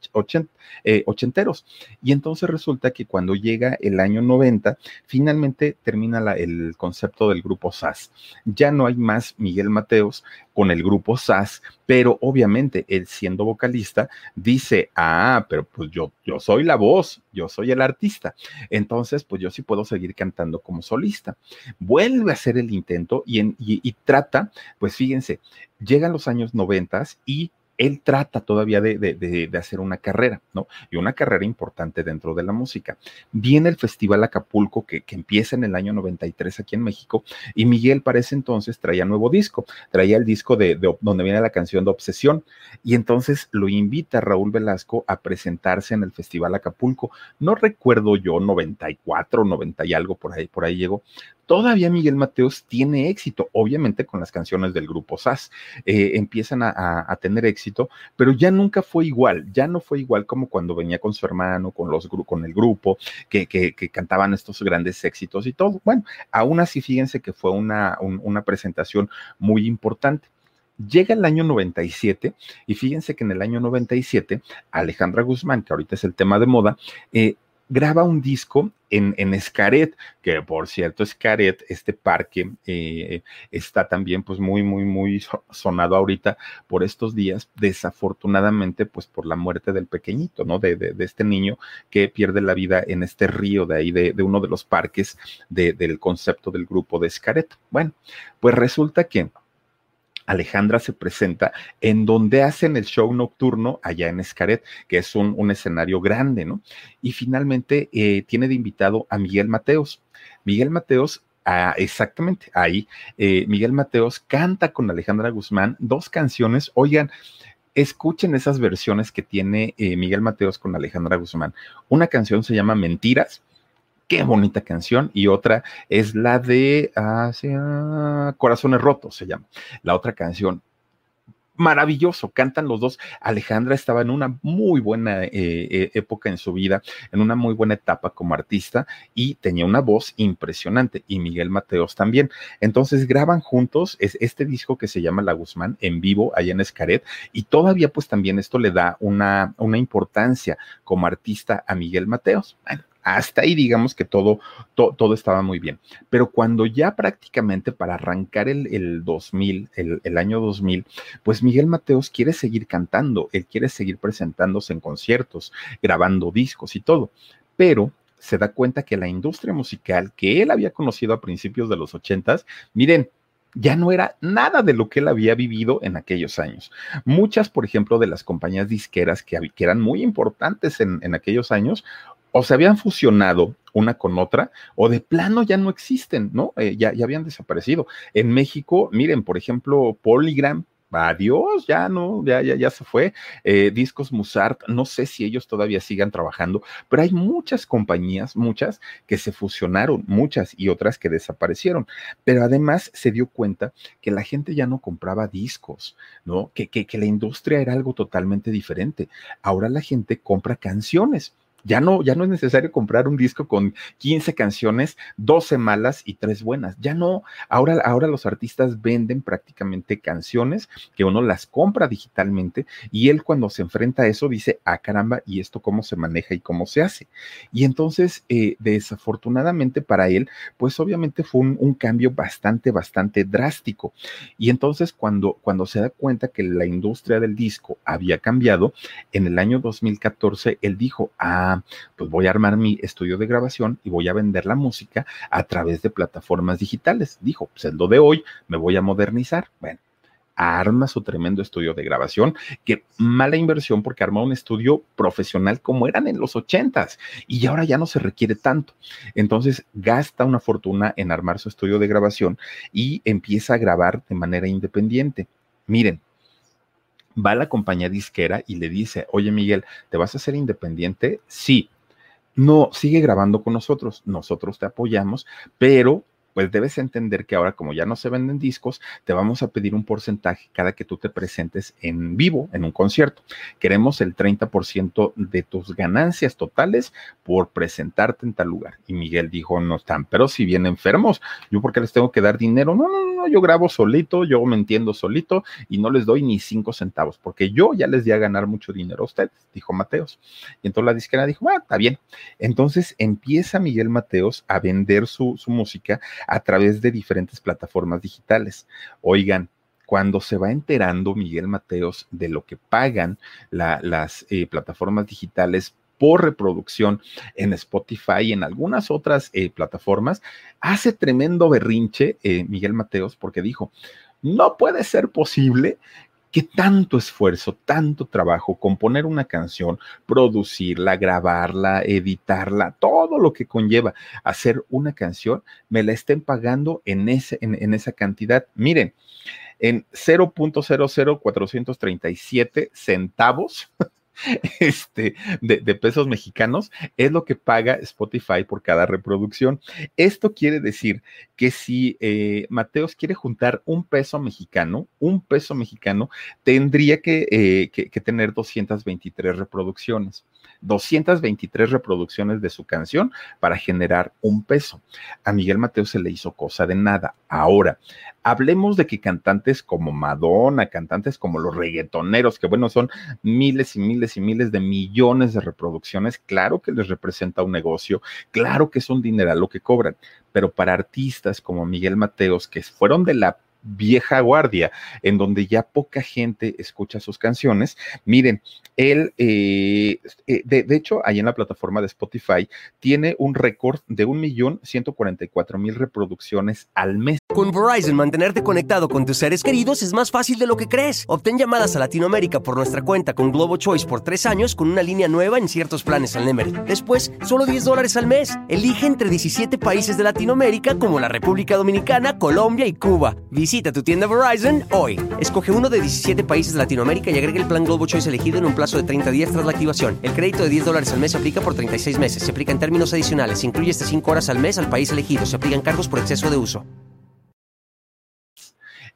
eh, ochenteros. Y entonces resulta que cuando llega el año 90, finalmente termina el concepto del grupo SAS. Ya no hay más Miguel Mateos con el grupo SAS, pero obviamente él siendo vocalista dice, ah, pero pues yo, yo soy la voz, yo soy el artista, entonces pues yo sí puedo seguir cantando como solista. Vuelve a hacer el intento y, y trata, pues fíjense, llegan los años noventas y él trata todavía de, hacer una carrera, ¿no? Y una carrera importante dentro de la música. Viene el Festival Acapulco que, empieza en el año 93 aquí en México y Miguel para ese entonces traía nuevo disco, traía el disco de, donde viene la canción de Obsesión y entonces lo invita Raúl Velasco a presentarse en el Festival Acapulco. No recuerdo yo, 94, 90 y algo por ahí, por ahí llegó, todavía Miguel Mateos tiene éxito, obviamente con las canciones del grupo SAS, eh, empiezan a, tener éxito, pero ya nunca fue igual, ya no fue igual como cuando venía con su hermano, con, los, con el grupo, que, que, cantaban estos grandes éxitos y todo. Bueno, aún así, fíjense que fue una, un, una presentación muy importante. Llega el año 97 y fíjense que en el año 97 Alejandra Guzmán, que ahorita es el tema de moda, eh, graba un disco en, en que por cierto, Escaret, este parque, eh, está también pues muy, muy, muy sonado ahorita por estos días, desafortunadamente pues por la muerte del pequeñito, ¿no? De, de, este niño que pierde la vida en este río de ahí, de, de uno de los parques de, del concepto del grupo de Escaret. Bueno, pues resulta que Alejandra se presenta en donde hacen el show nocturno allá en Escaret, que es un, escenario grande, ¿no? Y finalmente eh, tiene de invitado a Miguel Mateos. Miguel Mateos Ah, exactamente, ahí eh, Miguel Mateos canta con Alejandra Guzmán dos canciones. Oigan, escuchen esas versiones que tiene eh, Miguel Mateos con Alejandra Guzmán. Una canción se llama Mentiras qué bonita canción. Y otra es la de Corazones Rotos, se llama. La otra canción. Maravilloso, cantan los dos. Alejandra estaba en una muy buena eh, eh, época en su vida, en una muy buena etapa como artista y tenía una voz impresionante. Y Miguel Mateos también. Entonces graban juntos es este disco que se llama La Guzmán en vivo allá en Escaret. Y todavía, pues también esto le da una, una importancia como artista a Miguel Mateos. Bueno, Hasta ahí digamos que todo, todo estaba muy bien. Pero cuando ya prácticamente para arrancar el, el 2000, el, el, año 2000, pues Miguel Mateos quiere seguir cantando, él quiere seguir presentándose en conciertos, grabando discos y todo. Pero se da cuenta que la industria musical que él había conocido a principios de los ochentas, miren, ya no era nada de lo que él había vivido en aquellos años. Muchas, por ejemplo, de las compañías disqueras que, que eran muy importantes en, en, aquellos años, o se habían fusionado una con otra, o de plano ya no existen, ¿no? Eh, ya, ya habían desaparecido. En México, miren, por ejemplo, Polygram, adiós, ya no, ya, ya, ya se fue. Eh, Discos Musart, no sé si ellos todavía sigan trabajando, pero hay muchas compañías, muchas que se fusionaron, muchas y otras que desaparecieron. Pero además se dio cuenta que la gente ya no compraba discos, ¿no? Que, que, que la industria era algo totalmente diferente. Ahora la gente compra canciones. Ya no, ya no es necesario comprar un disco con 15 canciones, 12 malas y 3 buenas. Ya no. Ahora, ahora los artistas venden prácticamente canciones que uno las compra digitalmente y él cuando se enfrenta a eso dice, ah caramba, ¿y esto cómo se maneja y cómo se hace? Y entonces, eh, desafortunadamente para él, pues obviamente fue un, un, cambio bastante, bastante drástico. Y entonces cuando, cuando se da cuenta que la industria del disco había cambiado, en el año 2014, él dijo, ah, pues voy a armar mi estudio de grabación y voy a vender la música a través de plataformas digitales. Dijo, pues es lo de hoy, me voy a modernizar. Bueno, arma su tremendo estudio de grabación, que mala inversión porque armó un estudio profesional como eran en los ochentas y ahora ya no se requiere tanto. Entonces gasta una fortuna en armar su estudio de grabación y empieza a grabar de manera independiente. Miren, va a la compañía disquera y le dice, oye Miguel, ¿te vas a hacer independiente? Sí. No, sigue grabando con nosotros, nosotros te apoyamos, pero pues debes entender que ahora como ya no se venden discos, te vamos a pedir un porcentaje cada que tú te presentes en vivo, en un concierto. Queremos el 30% de tus ganancias totales por presentarte en tal lugar. Y Miguel dijo, no están, pero si vienen enfermos, ¿yo por qué les tengo que dar dinero? No, no, no, yo grabo solito, yo me entiendo solito y no les doy ni cinco centavos, porque yo ya les di a ganar mucho dinero a ustedes, dijo Mateos. Y entonces la disquera dijo, ah, está bien. Entonces empieza Miguel Mateos a vender su, su música a través de diferentes plataformas digitales. Oigan, cuando se va enterando Miguel Mateos de lo que pagan la, las eh, plataformas digitales por reproducción en Spotify y en algunas otras eh, plataformas, hace tremendo berrinche eh, Miguel Mateos porque dijo, no puede ser posible que tanto esfuerzo, tanto trabajo, componer una canción, producirla, grabarla, editarla, todo lo que conlleva hacer una canción, me la estén pagando en, ese, en, en esa cantidad. Miren, en 0.00437 centavos este, de, pesos mexicanos es lo que paga Spotify por cada reproducción. Esto quiere decir que si eh, Mateos quiere juntar un peso mexicano, un peso mexicano, tendría que, eh, que, tener 223 reproducciones. 223 reproducciones de su canción para generar un peso. A Miguel Mateo se le hizo cosa de nada. Ahora, hablemos de que cantantes como Madonna, cantantes como los reggaetoneros, que bueno, son miles y miles y miles de millones de reproducciones, claro que les representa un negocio, claro que es un dineral lo que cobran, pero para artistas como Miguel Mateos, que fueron de la vieja guardia, en donde ya poca gente escucha sus canciones. Miren, él, eh, eh, de, de, hecho, ahí en la plataforma de Spotify, tiene un récord de un millón ciento cuarenta y cuatro mil reproducciones al mes. Con Verizon, mantenerte conectado con tus seres queridos es más fácil de lo que crees. Obtén llamadas a Latinoamérica por nuestra cuenta con Globo Choice por tres años con una línea nueva en ciertos planes al Nemery. Después, solo 10 dólares al mes. Elige entre 17 países de Latinoamérica como la República Dominicana, Colombia y Cuba. Visita tu tienda Verizon hoy. Escoge uno de 17 países de Latinoamérica y agrega el plan Globo Choice elegido en un plazo de 30 días tras la activación. El crédito de 10 dólares al mes se aplica por 36 meses. Se aplica en términos adicionales. Se incluye hasta 5 horas al mes al país elegido. Se aplican cargos por exceso de uso.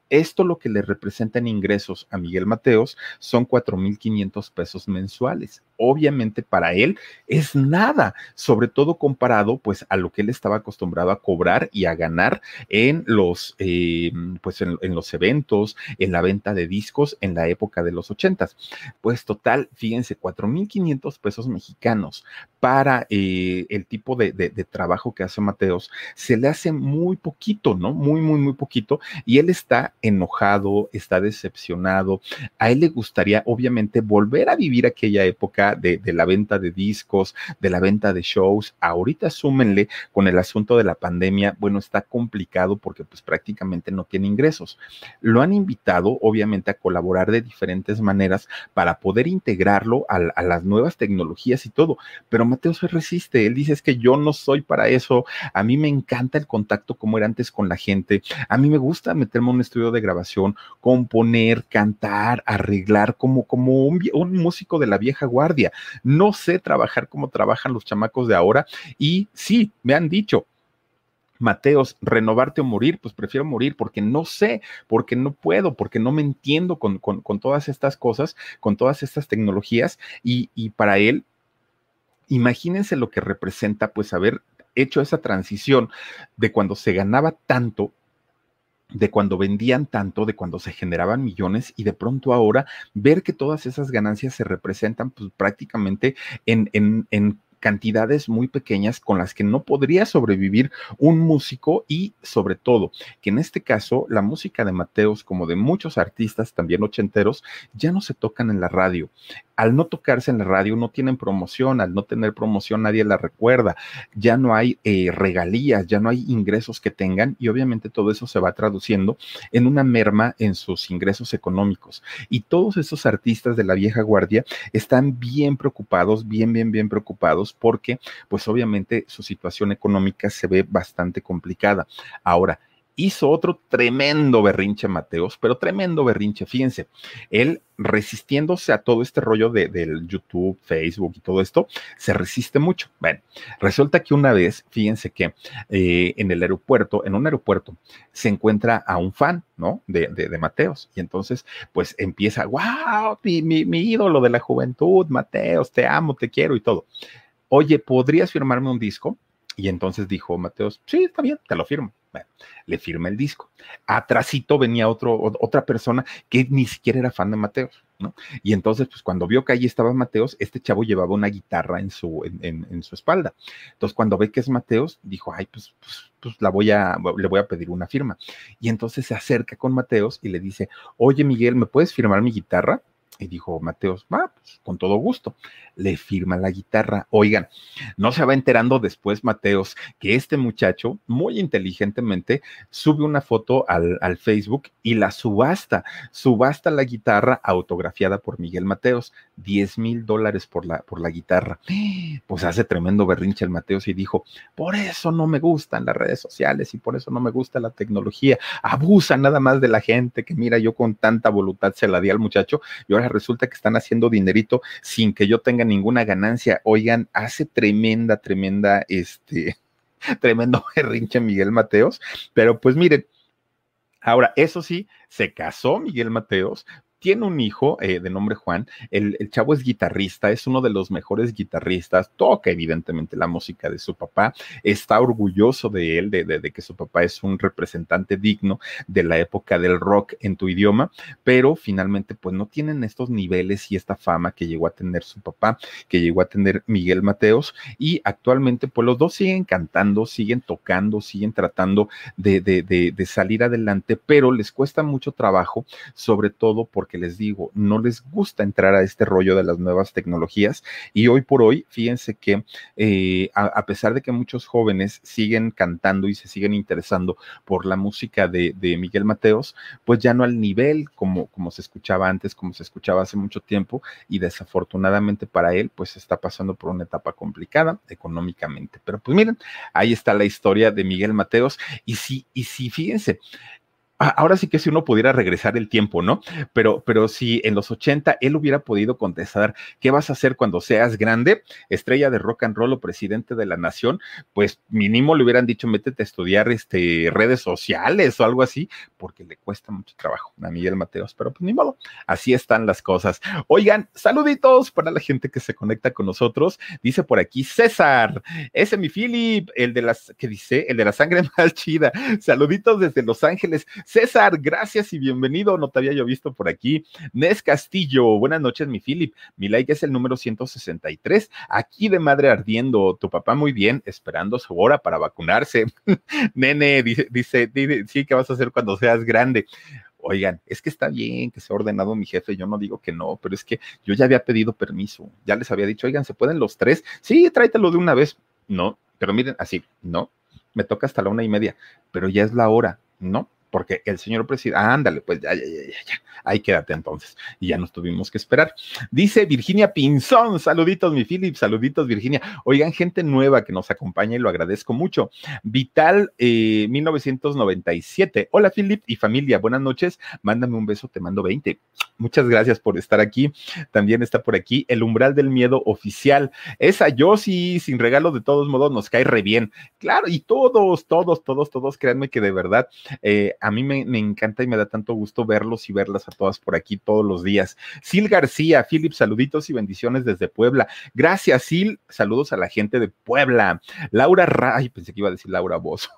Esto lo que le representa en ingresos a Miguel Mateos son 4.500 pesos mensuales. Obviamente para él es nada, sobre todo comparado pues a lo que él estaba acostumbrado a cobrar y a ganar en los, eh, pues en, los eventos, en la venta de discos en la época de los ochentas. Pues total, fíjense, 4.500 pesos mexicanos para eh, el tipo de, de, trabajo que hace Mateos, se le hace muy poquito, ¿no? Muy, muy, muy poquito. Y él está enojado, está decepcionado. A él le gustaría, obviamente, volver a vivir aquella época de, la venta de discos, de la venta de shows. Ahorita súmenle con el asunto de la pandemia, bueno, está complicado porque pues prácticamente no tiene ingresos. Lo han invitado, obviamente, a colaborar de diferentes maneras para poder integrarlo a, las nuevas tecnologías y todo, pero Mateo se resiste, él dice es que yo no soy para eso, a mí me encanta el contacto como era antes con la gente, a mí me gusta meterme en un estudio de grabación, componer, cantar, arreglar como, como un músico de la vieja guardia, no sé trabajar como trabajan los chamacos de ahora. Y sí, me han dicho, Mateos, renovarte o morir, pues prefiero morir porque no sé, porque no puedo, porque no me entiendo con, con, con todas estas cosas, con todas estas tecnologías. Y, y, para él imagínense lo que representa pues haber hecho esa transición de cuando se ganaba tanto de cuando vendían tanto, de cuando se generaban millones y de pronto ahora ver que todas esas ganancias se representan pues prácticamente en, en, en cantidades muy pequeñas con las que no podría sobrevivir un músico y sobre todo que en este caso la música de Mateos como de muchos artistas también ochenteros ya no se tocan en la radio al no tocarse en la radio no tienen promoción, al no tener promoción nadie la recuerda, ya no hay eh, regalías, ya no hay ingresos que tengan y obviamente todo eso se va traduciendo en una merma en sus ingresos económicos. Y todos esos artistas de la vieja guardia están bien preocupados, bien, bien, bien preocupados porque pues obviamente su situación económica se ve bastante complicada. Ahora, hizo otro tremendo berrinche Mateos, pero tremendo berrinche, fíjense, él resistiéndose a todo este rollo de, del YouTube, Facebook y todo esto, se resiste mucho. Bueno, resulta que una vez, fíjense que eh, en el aeropuerto, en un aeropuerto, se encuentra a un fan, ¿no? De, de, Mateos. Y entonces, pues empieza, wow, mi, mi, mi ídolo de la juventud, Mateos, te amo, te quiero y todo. Oye, ¿podrías firmarme un disco? Y entonces dijo Mateos, sí, está bien, te lo firmo. Bueno, le firma el disco. Atrásito venía otro, otra persona que ni siquiera era fan de Mateos, ¿no? Y entonces, pues cuando vio que ahí estaba Mateos, este chavo llevaba una guitarra en su, en, en, su espalda. Entonces, cuando ve que es Mateos, dijo, ay, pues, pues, pues, la voy a, le voy a pedir una firma. Y entonces se acerca con Mateos y le dice, oye, Miguel, ¿me puedes firmar mi guitarra? Y dijo Mateos, va, pues con todo gusto. Le firma la guitarra. Oigan, no se va enterando después Mateos que este muchacho, muy inteligentemente, sube una foto al, al Facebook y la subasta. Subasta la guitarra autografiada por Miguel Mateos. 10 mil dólares por la, por la guitarra. Pues hace tremendo berrinche el Mateos y dijo, por eso no me gustan las redes sociales y por eso no me gusta la tecnología. Abusa nada más de la gente que mira, yo con tanta voluntad se la di al muchacho y ahora resulta que están haciendo dinerito sin que yo tenga ninguna ganancia. Oigan, hace tremenda, tremenda, este, tremendo berrinche Miguel Mateos, pero pues miren, Ahora, eso sí, se casó Miguel Mateos, tiene un hijo eh, de nombre Juan, el, el, chavo es guitarrista, es uno de los mejores guitarristas, toca evidentemente la música de su papá, está orgulloso de él, de, de, de, que su papá es un representante digno de la época del rock en tu idioma, pero finalmente pues no tienen estos niveles y esta fama que llegó a tener su papá, que llegó a tener Miguel Mateos, y actualmente pues los dos siguen cantando, siguen tocando, siguen tratando de, de salir adelante, pero les cuesta mucho trabajo, sobre todo porque que les digo, no les gusta entrar a este rollo de las nuevas tecnologías. Y hoy por hoy, fíjense que eh, a, pesar de que muchos jóvenes siguen cantando y se siguen interesando por la música de, Miguel Mateos, pues ya no al nivel como, como se escuchaba antes, como se escuchaba hace mucho tiempo. Y desafortunadamente para él, pues está pasando por una etapa complicada económicamente. Pero pues miren, ahí está la historia de Miguel Mateos. Y sí, y sí, fíjense, ahora sí que si uno pudiera regresar el tiempo, ¿no? Pero, pero si en los 80 él hubiera podido contestar, ¿qué vas a hacer cuando seas grande? Estrella de rock and roll o presidente de la nación, pues mínimo le hubieran dicho, métete a estudiar este, redes sociales o algo así, porque le cuesta mucho trabajo a Miguel Mateos, pero pues ni modo, así están las cosas. Oigan, saluditos para la gente que se conecta con nosotros. Dice por aquí César, ese mi Philip, el de las, ¿qué dice? El de la sangre más chida. Saluditos desde Los Ángeles. César, gracias y bienvenido. No te había yo visto por aquí. Nes Castillo, buenas noches, mi Philip. Mi like es el número 163. Aquí de madre ardiendo. Tu papá muy bien, esperando su hora para vacunarse. Nene, dice, dice, sí, ¿qué vas a hacer cuando seas grande? Oigan, es que está bien que se ha ordenado mi jefe, yo no digo que no, pero es que yo ya había pedido permiso, ya les había dicho, oigan, ¿se pueden los tres? Sí, tráetelo de una vez. No, pero miren, así, no, me toca hasta la una y media, pero ya es la hora, no, porque el señor presidente, ándale, pues ya, ya, ya, ya, ya, ahí quédate entonces. Y ya nos tuvimos que esperar. Dice Virginia Pinzón, saluditos, mi Philip, saluditos, Virginia. Oigan, gente nueva que nos acompaña y lo agradezco mucho. Vital, eh, 1997. Hola, Philip y familia, buenas noches. Mándame un beso, te mando 20. Muchas gracias por estar aquí. También está por aquí el umbral del miedo oficial. Esa yo sí, sin regalo, de todos modos, nos cae re bien. Claro, y todos, todos, todos, todos, créanme que de verdad, eh, a mí me, me, encanta y me da tanto gusto verlos y verlas a todas por aquí todos los días. Sil García, Philip, saluditos y bendiciones desde Puebla. Gracias, Sil. Saludos a la gente de Puebla. Laura Ray, pensé que iba a decir Laura Bozo.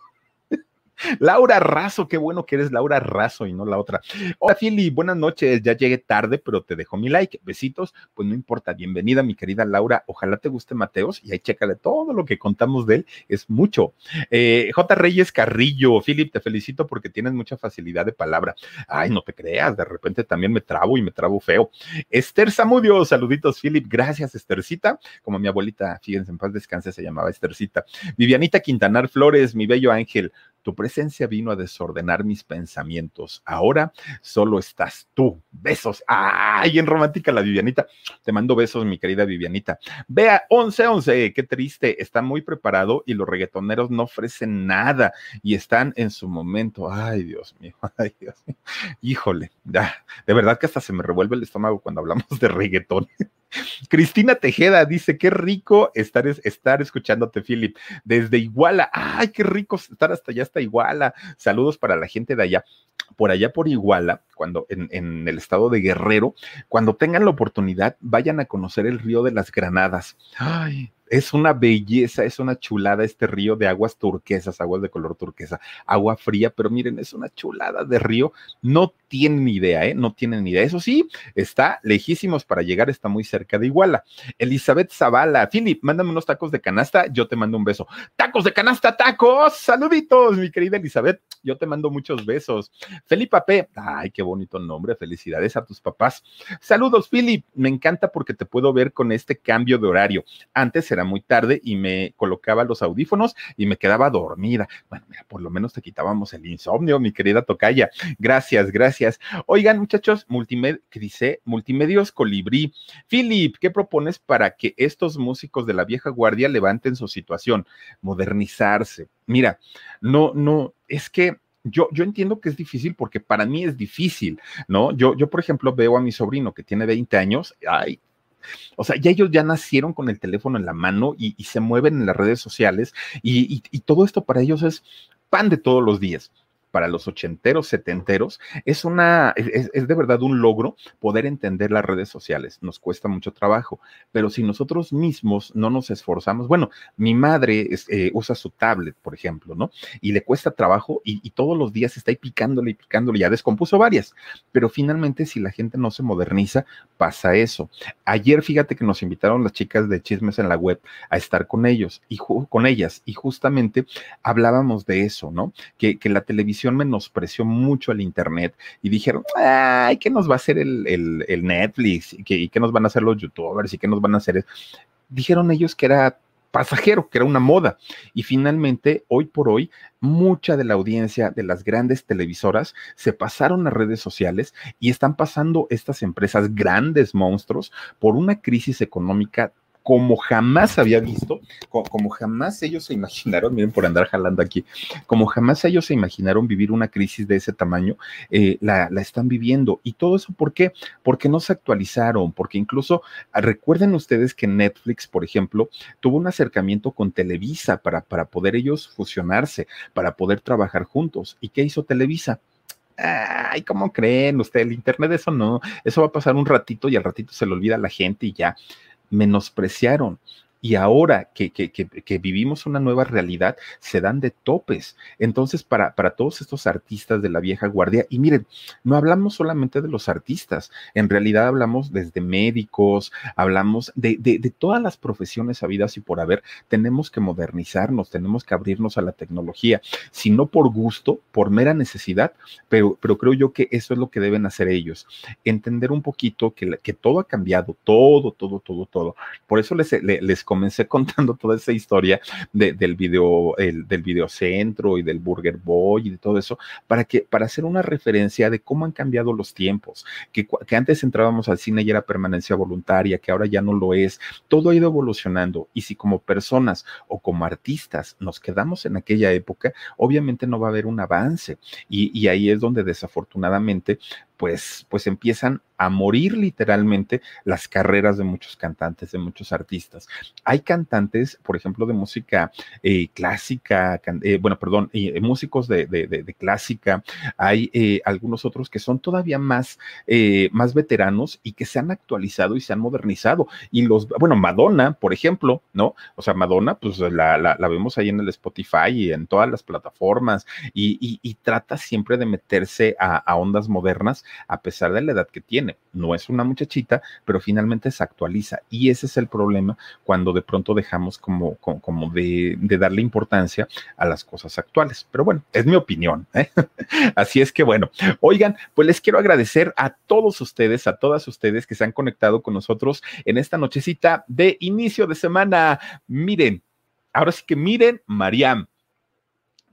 Laura Razo, qué bueno que eres Laura Razo y no la otra. Hola, Fili, buenas noches. Ya llegué tarde, pero te dejo mi like. Besitos, pues no importa. Bienvenida, mi querida Laura. Ojalá te guste Mateos y ahí chécale todo lo que contamos de él. Es mucho. Eh, J. Reyes Carrillo, Philip, te felicito porque tienes mucha facilidad de palabra. Ay, no te creas, de repente también me trabo y me trabo feo. Esther Zamudio, saluditos, Philip. Gracias, Esthercita. Como mi abuelita, fíjense, en paz descanse, se llamaba Esthercita. Vivianita Quintanar Flores, mi bello ángel. Tu presencia vino a desordenar mis pensamientos. Ahora solo estás tú. Besos. ¡Ay, en romántica la Vivianita! Te mando besos, mi querida Vivianita. Vea, 11-11, qué triste. Está muy preparado y los reggaetoneros no ofrecen nada y están en su momento. Ay, Dios mío. Ay, Dios mío. Híjole. De verdad que hasta se me revuelve el estómago cuando hablamos de reggaetón. Cristina Tejeda dice, qué rico estar, estar escuchándote, Philip, desde Iguala. Ay, qué rico estar hasta allá, hasta Iguala. Saludos para la gente de allá. Por allá por Iguala, cuando en, en el estado de Guerrero, cuando tengan la oportunidad, vayan a conocer el río de las Granadas. Ay, es una belleza, es una chulada este río de aguas turquesas, aguas de color turquesa, agua fría, pero miren, es una chulada de río. No tienen idea, ¿eh? No tienen idea. Eso sí, está lejísimos para llegar, está muy cerca de Iguala. Elizabeth Zavala, Philip, mándame unos tacos de canasta, yo te mando un beso. Tacos de canasta, tacos, saluditos, mi querida Elizabeth, yo te mando muchos besos. Felipe ay, qué bonito nombre, felicidades a tus papás. Saludos, Philip, me encanta porque te puedo ver con este cambio de horario. Antes era muy tarde y me colocaba los audífonos y me quedaba dormida. Bueno, mira, por lo menos te quitábamos el insomnio, mi querida Tocaya. Gracias, gracias. Oigan, muchachos, multimedia, ¿qué dice? Multimedios Colibrí. Philip, ¿qué propones para que estos músicos de la vieja guardia levanten su situación? Modernizarse. Mira, no, no, es que yo, yo entiendo que es difícil porque para mí es difícil, ¿no? Yo, yo, por ejemplo, veo a mi sobrino que tiene 20 años, ay, o sea, ya ellos ya nacieron con el teléfono en la mano y, se mueven en las redes sociales y todo esto para ellos es pan de todos los días para los ochenteros, setenteros, es una, es, es, de verdad un logro poder entender las redes sociales. Nos cuesta mucho trabajo, pero si nosotros mismos no nos esforzamos, bueno, mi madre eh, usa su tablet, por ejemplo, ¿no? Y le cuesta trabajo y, y, todos los días está ahí picándole y picándole, ya descompuso varias, pero finalmente si la gente no se moderniza, pasa eso. Ayer, fíjate que nos invitaron las chicas de Chismes en la Web a estar con ellos y con ellas, y justamente hablábamos de eso, ¿no? Que, que la televisión menospreció mucho el Internet y dijeron, ay, ¿qué nos va a hacer el, el, Netflix? ¿Y qué, ¿Y qué nos van a hacer los youtubers? ¿Y qué nos van a hacer? Dijeron ellos que era pasajero, que era una moda. Y finalmente, hoy por hoy, mucha de la audiencia de las grandes televisoras se pasaron a redes sociales y están pasando estas empresas, grandes monstruos, por una crisis económica como jamás había visto, como, jamás ellos se imaginaron, miren por andar jalando aquí, como jamás ellos se imaginaron vivir una crisis de ese tamaño, eh, la, están viviendo. ¿Y todo eso por qué? Porque no se actualizaron, porque incluso ah, recuerden ustedes que Netflix, por ejemplo, tuvo un acercamiento con Televisa para, para poder ellos fusionarse, para poder trabajar juntos. ¿Y qué hizo Televisa? Ay, ¿cómo creen ustedes? El Internet, eso no, eso va a pasar un ratito y al ratito se le olvida a la gente y ya menospreciaron y ahora que, que, vivimos una nueva realidad, se dan de topes. Entonces, para, para todos estos artistas de la vieja guardia, y miren, no hablamos solamente de los artistas, en realidad hablamos desde médicos, hablamos de, de, de todas las profesiones habidas y por haber, tenemos que modernizarnos, tenemos que abrirnos a la tecnología, si no por gusto, por mera necesidad, pero, pero creo yo que eso es lo que deben hacer ellos, entender un poquito que, que todo ha cambiado, todo, todo, todo, todo. Por eso les, les, les comencé contando toda esa historia del video, el, del videocentro y del Burger Boy y de todo eso, para que, para hacer una referencia de cómo han cambiado los tiempos, que, que antes entrábamos al cine y era permanencia voluntaria, que ahora ya no lo es, todo ha ido evolucionando y si como personas o como artistas nos quedamos en aquella época, obviamente no va a haber un avance. Y, y ahí es donde desafortunadamente pues, pues empiezan a morir literalmente las carreras de muchos cantantes, de muchos artistas. Hay cantantes, por ejemplo, de música eh, clásica, eh, bueno, perdón, eh, músicos de, de, clásica, hay algunos otros que son todavía más, más veteranos y que se han actualizado y se han modernizado. Y los, bueno, Madonna, por ejemplo, ¿no? O sea, Madonna, pues la, la, la vemos ahí en el Spotify y en todas las plataformas y, trata siempre de meterse a ondas modernas a pesar de la edad que tiene. No es una muchachita, pero finalmente se actualiza. Y ese es el problema cuando de pronto dejamos como, como, de, darle importancia a las cosas actuales. Pero bueno, es mi opinión. ¿eh? Así es que bueno, oigan, pues les quiero agradecer a todos ustedes, a todas ustedes que se han conectado con nosotros en esta nochecita de inicio de semana. Miren, ahora sí que miren, Mariam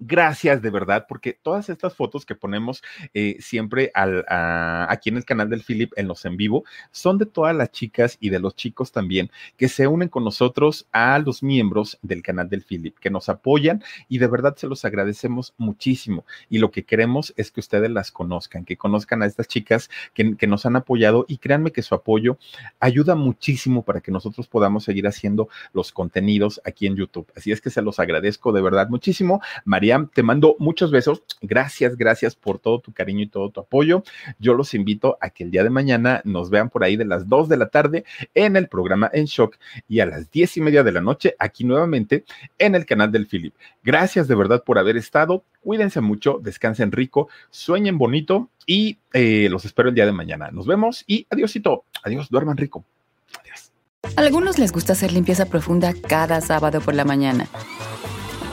Gracias de verdad, porque todas estas fotos que ponemos eh, siempre aquí en el canal del Philip en los en vivo son de todas las chicas y de los chicos también que se unen con nosotros a los miembros del canal del Philip, que nos apoyan y de verdad se los agradecemos muchísimo. Y lo que queremos es que ustedes las conozcan, que conozcan a estas chicas que nos han apoyado y créanme que su apoyo ayuda muchísimo para que nosotros podamos seguir haciendo los contenidos aquí en YouTube. Así es que se los agradezco de verdad muchísimo. María te mando muchos besos. Gracias, gracias por todo tu cariño y todo tu apoyo. Yo los invito a que el día de mañana nos vean por ahí de las 2 de la tarde en el programa En Shock y a las 10 y media de la noche aquí nuevamente en el canal del Philip. Gracias de verdad por haber estado. Cuídense mucho, descansen rico, sueñen bonito y eh, los espero el día de mañana. Nos vemos y adiósito. Adiós, duerman rico. Adiós. A algunos les gusta hacer limpieza profunda cada sábado por la mañana.